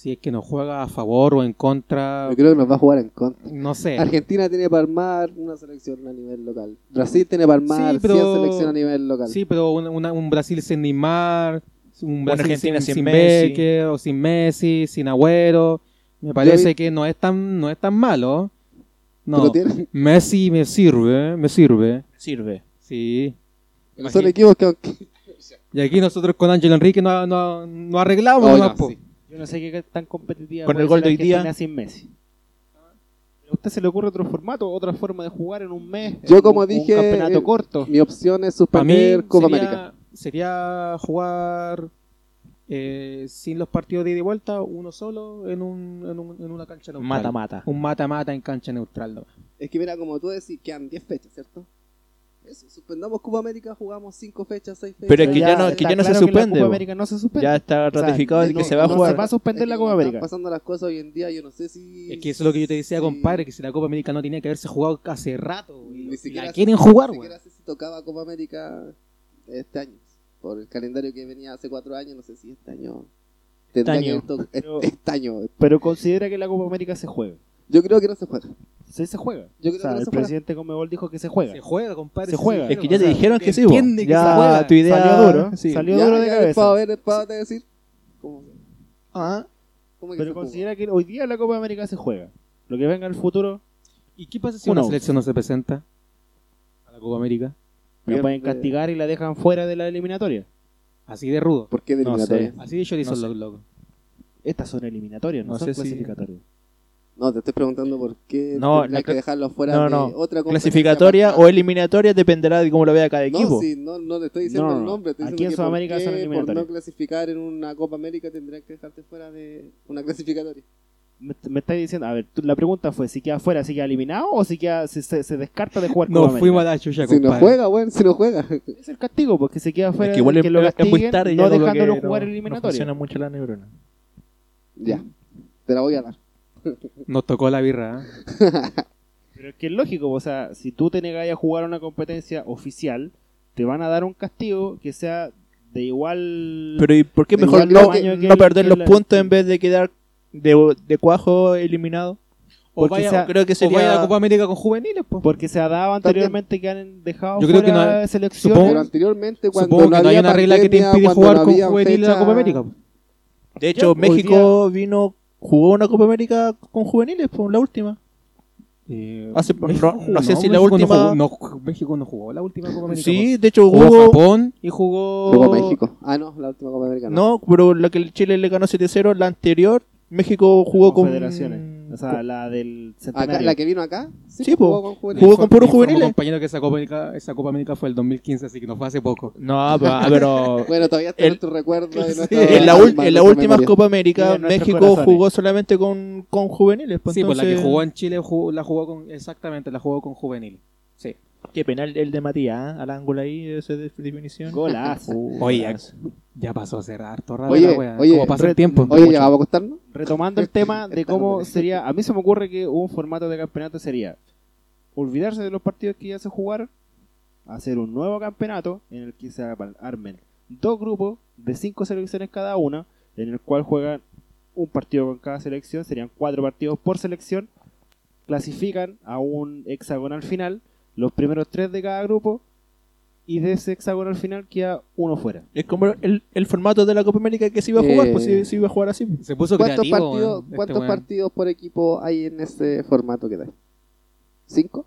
si es que nos juega a favor o en contra, Yo creo que nos va a jugar en contra. no sé. Argentina tiene para armar una selección a nivel local. Brasil tiene para armar Sí, pero- 100 selecciones a nivel local. Sí, pero una- una- un Brasil sin Neymar, un Brasil Argentina sin, sin sin Messi. Becker, o sin Messi, sin Agüero, me parece vi- que no es tan no es tan malo. No, Messi me sirve, me sirve. Sirve. Sí. son equipos que aunque... Y aquí nosotros con Ángel Enrique no, no, no arreglamos. Po. sí. Yo no sé qué tan competitiva Con puede el gol ser de hoy día. sin Messi. ¿A usted se le ocurre otro formato, otra forma de jugar en un mes? Yo como un, dije, un campeonato eh, corto. Mi opción es Para mí suspender Copa sería, América. sería jugar eh, sin los partidos de ida y vuelta, uno solo en, un, en, un- en una cancha neutral. Mata-mata. Un mata-mata en cancha neutral. ¿no? Es que mira, como tú decís, quedan 10 fechas, ¿cierto? Eso, suspendamos Copa América, jugamos 5 fechas, 6 fechas. Pero es que ya no- que ya no se claro suspende, La Copa bo. América no se suspende. Ya está O sea, ratificado de que no- se va a no jugar. se va a suspender Es la Copa América. Están pasando las cosas hoy en día, yo no sé si... Es que eso es lo que yo te decía, compadre, que si la Copa América no tenía que haberse jugado hace rato. y Ni y siquiera la quieren jugar, Ni güey. siquiera sé si tocaba Copa América este año. Por el calendario que venía hace 4 años, no sé si este año... Tendría Este que año. haber to- Pero- este año. Pero considera que la Copa América se juega. Yo creo que no se juega. Sí se juega. Yo creo o sea, que no el se juega. presidente Comebol dijo que se juega. Se juega, compadre. Se juega. Es que o ya te dijeron que sí, entiende que ya se juega. tu idea Salió duro, sí. salió- Ya, duro de ya, cabeza. Para ver, para decir... ¿Cómo, Ah, cómo que Pero considera que hoy día la Copa América se juega. Lo que venga en el futuro, ¿Y qué pasa si Uno. una selección no se presenta a la Copa América? la pueden eh, castigar y la dejan fuera de la eliminatoria. Así de rudo. ¿Por qué de No eliminatoria? sé. Así de chorizo No sé. los locos. Estas son eliminatorias, no, No son si- clasificatorias. No, te estoy preguntando por qué No, tendrían la que dejarlo fuera no, de no. otra competencia clasificatoria o eliminatoria dependerá de cómo lo vea cada equipo. No, sí, no, no le estoy diciendo No, no, el no. nombre. Estoy Aquí diciendo en que Sudamérica por qué son por eliminatorias. no clasificar en una Copa América tendrían que dejarte fuera de una clasificatoria. Me, me estáis diciendo, a ver, tú- la pregunta fue si queda fuera, si queda eliminado o si queda, si se, se descarta de jugar No Copa fuimos a la chucha, Si no juega, bueno, si no juega. Es el castigo, porque se queda fuera, es que igual que es, lo es muy castiguen, tarde ya no dejándolo que jugar no- en No eliminatoria. funciona mucho la neurona. ya, te la voy a dar. Nos tocó la birra. ¿eh? Pero es que es lógico, o sea, si tú te negas a jugar una competencia oficial, te van a dar un castigo que sea de igual... Pero ¿y por qué mejor no, que- no perder los la- puntos en vez de quedar de, de cuajo eliminado? O vaya, sea- Creo que o vaya a la sería... Copa América con juveniles, pues. Porque se ha dado anteriormente que han dejado Yo creo que no- selecciones. supongo- Pero anteriormente, cuando Supongo que no hay una regla que te impide jugar no con juveniles a la fecha- Copa América. po. De hecho, Ya, México vino, jugó una Copa América con juveniles, pues la última. Eh, Hace- México no- jugó, no sé si la México no última- jugó- no, México no jugó la última Copa América. Sí, po. de hecho jugó jugó... Japón y jugó... Jugó México. Ah, no, la última Copa América no. No, pero la que el Chile le ganó 7-0, la anterior, México jugó con... Confederaciones. O sea, la del Acá, centenario. la que vino acá, sí, Sí, jugó con juveniles. Jugó con puros juveniles. compañero que esa Copa, América, esa Copa América fue el 2015, así que no fue hace poco. No, pero, ah, pero Bueno, todavía está El- en tu recuerdo. en la, ul- en la última memoria. Copa América, Y en nuestros México corazones. jugó solamente con, con juveniles. Pues sí, pues la que entonces- jugó en Chile jugó- la jugó con... Exactamente, la jugó con juvenil. Sí. Qué penal el de Matías, ¿eh? al ángulo ahí, esa de- definición. Golazo. Uh, Oye, golazo. Ya pasó a ser harto rato Oye, la wea. oye, ¿Cómo pasa el tiempo? Oye, ya vamos a acostarnos. Retomando el tema de cómo sería, a mí se me ocurre que un formato de campeonato sería olvidarse de los partidos que ya se jugaron, hacer un nuevo campeonato en el que se armen dos grupos de cinco selecciones cada una, en el cual juegan un partido con cada selección, serían cuatro partidos por selección, clasifican a un hexagonal final, los primeros tres de cada grupo, y de ese hexagonal final queda uno fuera. Es como el, el formato de la Copa América que se iba a jugar, Eh, pues se, se iba a jugar así. Se puso ¿Cuántos, creativo. partidos, este ¿cuántos partidos por equipo hay en ese formato que da? ¿Cinco?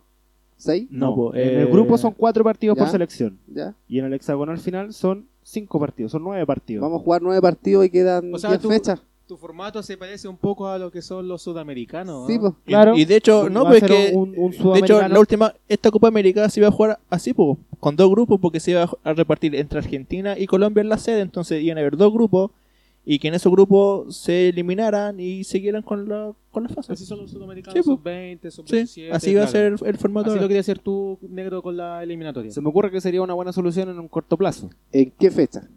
¿Seis? No, po, en eh, el grupo son cuatro partidos por selección, ¿Ya? y en el hexagonal final son cinco partidos, son nueve partidos. Vamos a jugar nueve partidos y quedan O sea, diez tú- fechas. Tu formato se parece un poco a lo que son los sudamericanos. Sí, ¿no? pues. Y- Claro. Y, de hecho, no, pues que. un- un de hecho, la última, esta Copa América se iba a jugar así, pues, con dos grupos, porque se iba a repartir entre Argentina y Colombia en la sede. Entonces iban a haber dos grupos y que en esos grupos se eliminaran y siguieran con la, con la fase. Así son los sudamericanos, Sí, pues. sub-20, Sí, sub-17. así va a ser el formato. Así ahora. lo quería hacer tú, negro, con la eliminatoria. Se me ocurre que sería una buena solución en un corto plazo. ¿En qué fecha?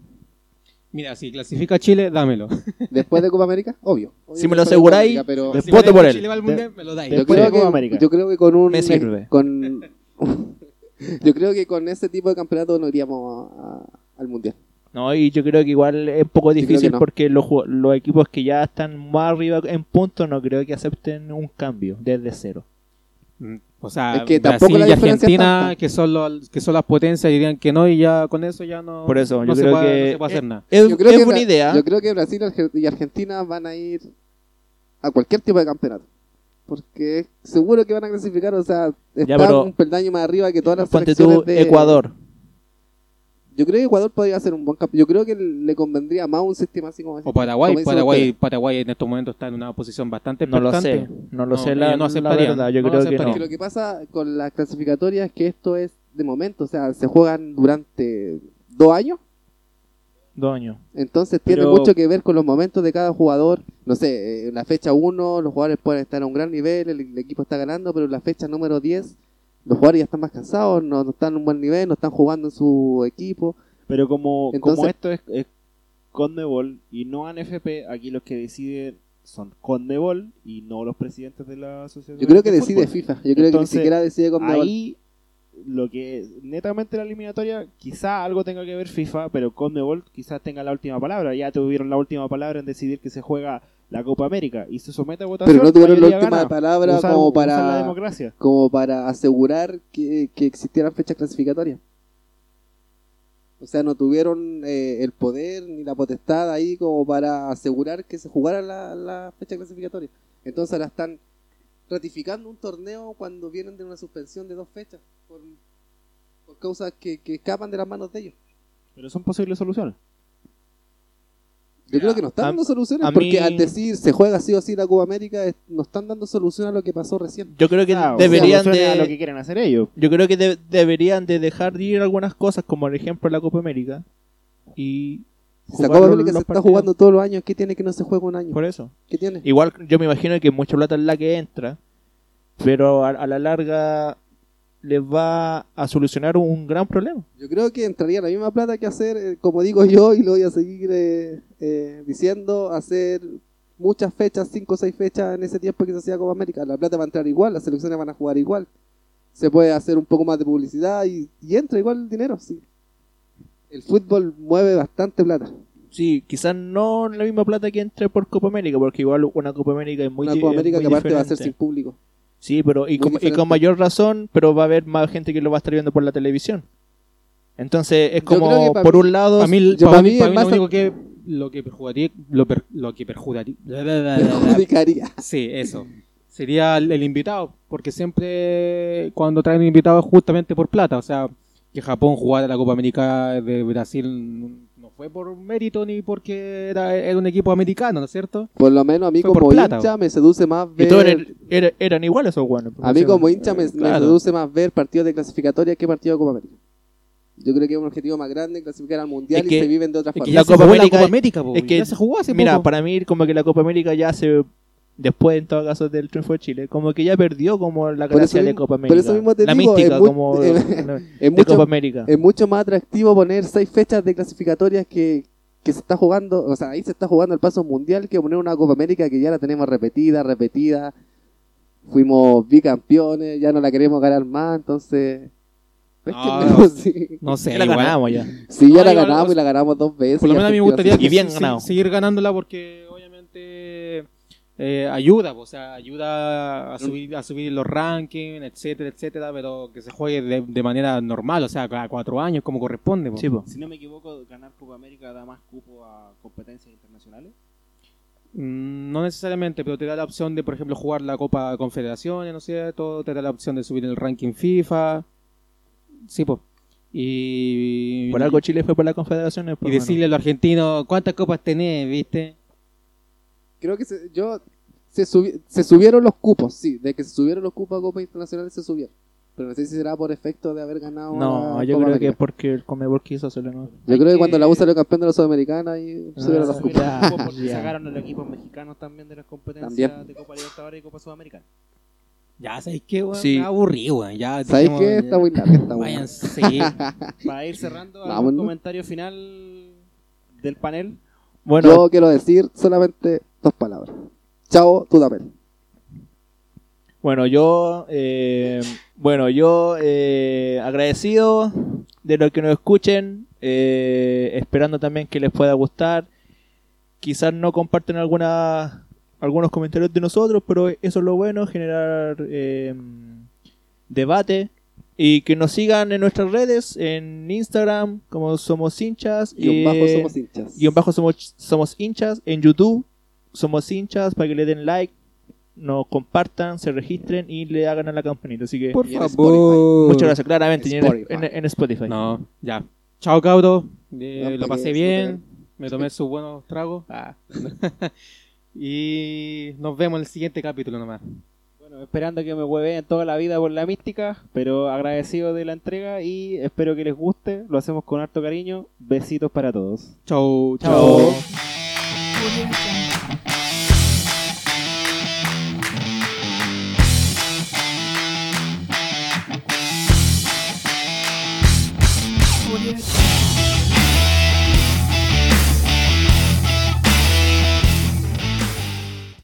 Mira, si clasifica Chile, dámelo. ¿Después de Copa América? Obvio. Obvio Si me lo de aseguráis, América, pero después- Si Voto me- por él. Chile va al mundial, me lo dais. de- yo después creo, Copa que, América. yo creo que con un Me sirve. con yo creo que con ese tipo de campeonato no iríamos a- a- al mundial. No, y yo creo que igual es un poco difícil no. porque los, los equipos que ya están más arriba en puntos no creo que acepten un cambio desde cero. O sea, Es que tampoco Brasil y Argentina, que son, los, que son las potencias, dirían que no, y ya con eso ya no, Por eso, no yo se creo puede, que no se puede hacer eh, nada. es, Yo creo es que buena idea. Yo creo que Brasil y Argentina van a ir a cualquier tipo de campeonato. Porque seguro que van a clasificar, o sea, están pero- un peldaño más arriba que todas las selecciones tú de Ecuador. Yo creo que Ecuador podría ser un buen campeón. Yo creo que le convendría más un sistema así como O Paraguay, como Paraguay. Paraguay en estos momentos está en una posición bastante No lo sé, no lo No, sé la, no la verdad, yo no creo que no. Lo que pasa con las clasificatorias es que esto es de momento, o sea, se juegan durante dos años. Dos años. Entonces tiene Pero- mucho que ver con los momentos de cada jugador. No sé, eh, en la fecha 1 los jugadores pueden estar a un gran nivel, el, el equipo está ganando, pero en la fecha número 10 los jugadores ya están más cansados, no, no están en un buen nivel, no están jugando en su equipo. Pero como, Entonces- como esto es, es Conmebol y no ANFP, aquí los que deciden son Conmebol y no los presidentes de la asociación. Yo creo que de decide. FIFA, yo creo que ni siquiera decide con Ahí lo que es netamente la eliminatoria, quizá algo tenga que ver FIFA, pero Conmebol quizás tenga la última palabra. Ya tuvieron la última palabra en decidir que se juega la Copa América y se somete a votación. Pero no tuvieron la última gana. palabra como la para, democracia. como para asegurar que, que existieran fechas clasificatorias. O sea, no tuvieron eh, el poder ni la potestad ahí como para asegurar que se jugara la, la fecha clasificatoria. Entonces ahora están ratificando un torneo cuando vienen de una suspensión de dos fechas por, por causas que, que escapan de las manos de ellos. Pero son posibles soluciones. Yo creo que no están a- dando soluciones a porque mí- al decir se juega sí o sí la Copa América, es- no están dando solución a lo que pasó recién. Yo creo que Ah, deberían a lo de que quieren hacer ellos. yo creo que de- deberían de dejar de ir algunas cosas como por ejemplo la Copa América y Si la Copa América se está jugando todos los años, ¿qué tiene que no se juega un año? por eso. ¿Qué tiene? Igual yo me imagino que mucha plata es la que entra, pero a, a la larga les va a solucionar un gran problema. Yo creo que entraría la misma plata que hacer, eh, como digo yo, y lo voy a seguir eh, eh, diciendo, hacer muchas fechas, cinco o seis fechas en ese tiempo que se hacía Copa América. La plata va a entrar igual, las selecciones van a jugar igual. Se puede hacer un poco más de publicidad y, y entra igual el dinero, sí. El fútbol mueve bastante plata. Sí, quizás no la misma plata que entre por Copa América, porque igual una Copa América es muy Una Copa América que aparte va a ser sin público. Sí, pero y con, y diferente. con mayor razón, pero va a haber más gente que lo va a estar viendo por la televisión. Entonces es como, por mí- un lado, Para mí, yo- para mí mí lo único que lo que perjudicaría lo, per- lo que perjudicaría Perjudicaría. sí eso sería el, el invitado porque siempre cuando traen un invitado es justamente por plata o sea que Japón jugara la Copa América de Brasil fue por mérito ni porque era, era un equipo americano ¿no es cierto? Por lo menos a mí Fue como plata, hincha me seduce más y ver... todos eran, era- eran iguales esos guanes. A mí como hincha me, me Claro. seduce más ver partidos de clasificatoria que partidos de Copa América. Yo creo que es un objetivo más grande clasificar al Mundial Es y se viven de otra Es que forma. la Copa América- la Copa América po, es que- ya se jugó hace Mira, poco. para mí como que la Copa América ya se después en todo caso del triunfo de Chile, como que ya perdió como la gracia de Copa por América. eso mismo te la digo, mística muy- como es de mucho, Copa América. es mucho más atractivo poner seis fechas de clasificatorias que, que se está jugando, o sea, ahí se está jugando el paso mundial que poner una Copa América que ya la tenemos repetida, repetida. Fuimos bicampeones, ya no la queremos ganar más, entonces No, sí. No sé, la igual. ganamos ya. Sí, ya No, la igual, ganamos y la ganamos dos veces. Por lo menos a mí me gustaría que Y bien ganado. seguir ganándola porque eh, ayuda, o sea, ayuda a subir, a subir los rankings, etcétera, etcétera, pero que se juegue de, de manera normal, o sea, cada cuatro años como corresponde. po. Sí, po. Si no me equivoco, ganar Copa América da más cupo a competencias internacionales. Mm, No necesariamente, pero te da la opción de, por ejemplo, jugar la Copa Confederaciones, ¿no es cierto? Te da la opción de subir el ranking FIFA. Sí, pues. Y, Por algo Chile fue por las confederaciones. y pues, decirle a los argentinos, ¿cuántas copas tenés, viste? Creo que se, yo se, subi- se subieron los cupos, sí, de que se subieron los cupos a Copa Internacional se subieron. Pero no sé si será por efecto de haber ganado. No, yo Copa creo que América. es porque el Comebol quiso hacerlo. ¿no? Yo Hay creo que que- cuando la U salió campeón de la Sudamericana y subieron los Ah, cupos. ya, porque ya. sacaron a los equipos mexicanos también de las competencias También. de Copa Libertadores y Copa Sudamericana. Ya, ¿sabéis qué, weón? Sí. Me aburrí, weón. Ya, ¿Sabes dijimos, qué? ya, Está muy larga esta weá. Váyanse. Para ir cerrando, ¿algún comentario final del panel? Bueno, Yo quiero decir solamente dos palabras. Chao, Dudamel. Bueno, yo, eh, bueno, yo eh, agradecido de lo que nos escuchen, eh, esperando también que les pueda gustar. Quizás no comparten alguna, algunos comentarios de nosotros, pero eso es lo bueno, generar debate y que nos sigan en nuestras redes, en Instagram, como somos hinchas, Y bajo somos hinchas. guion bajo somos, somos hinchas en YouTube. Somos hinchas para que le den like, nos compartan, se registren y le hagan a la campanita. Así que Por favor. muchas gracias, claramente. en, Spotify. en- en Spotify. No, ya. Chao, cabros. Eh, No, lo para pasé bien. Me tomé sus buenos tragos. Ah. y nos vemos en el siguiente capítulo nomás. Bueno, esperando que me hueveen toda la vida por la mística, pero agradecido de la entrega y espero que les guste. Lo hacemos con harto cariño. Besitos para todos. Chau, Chao. chao.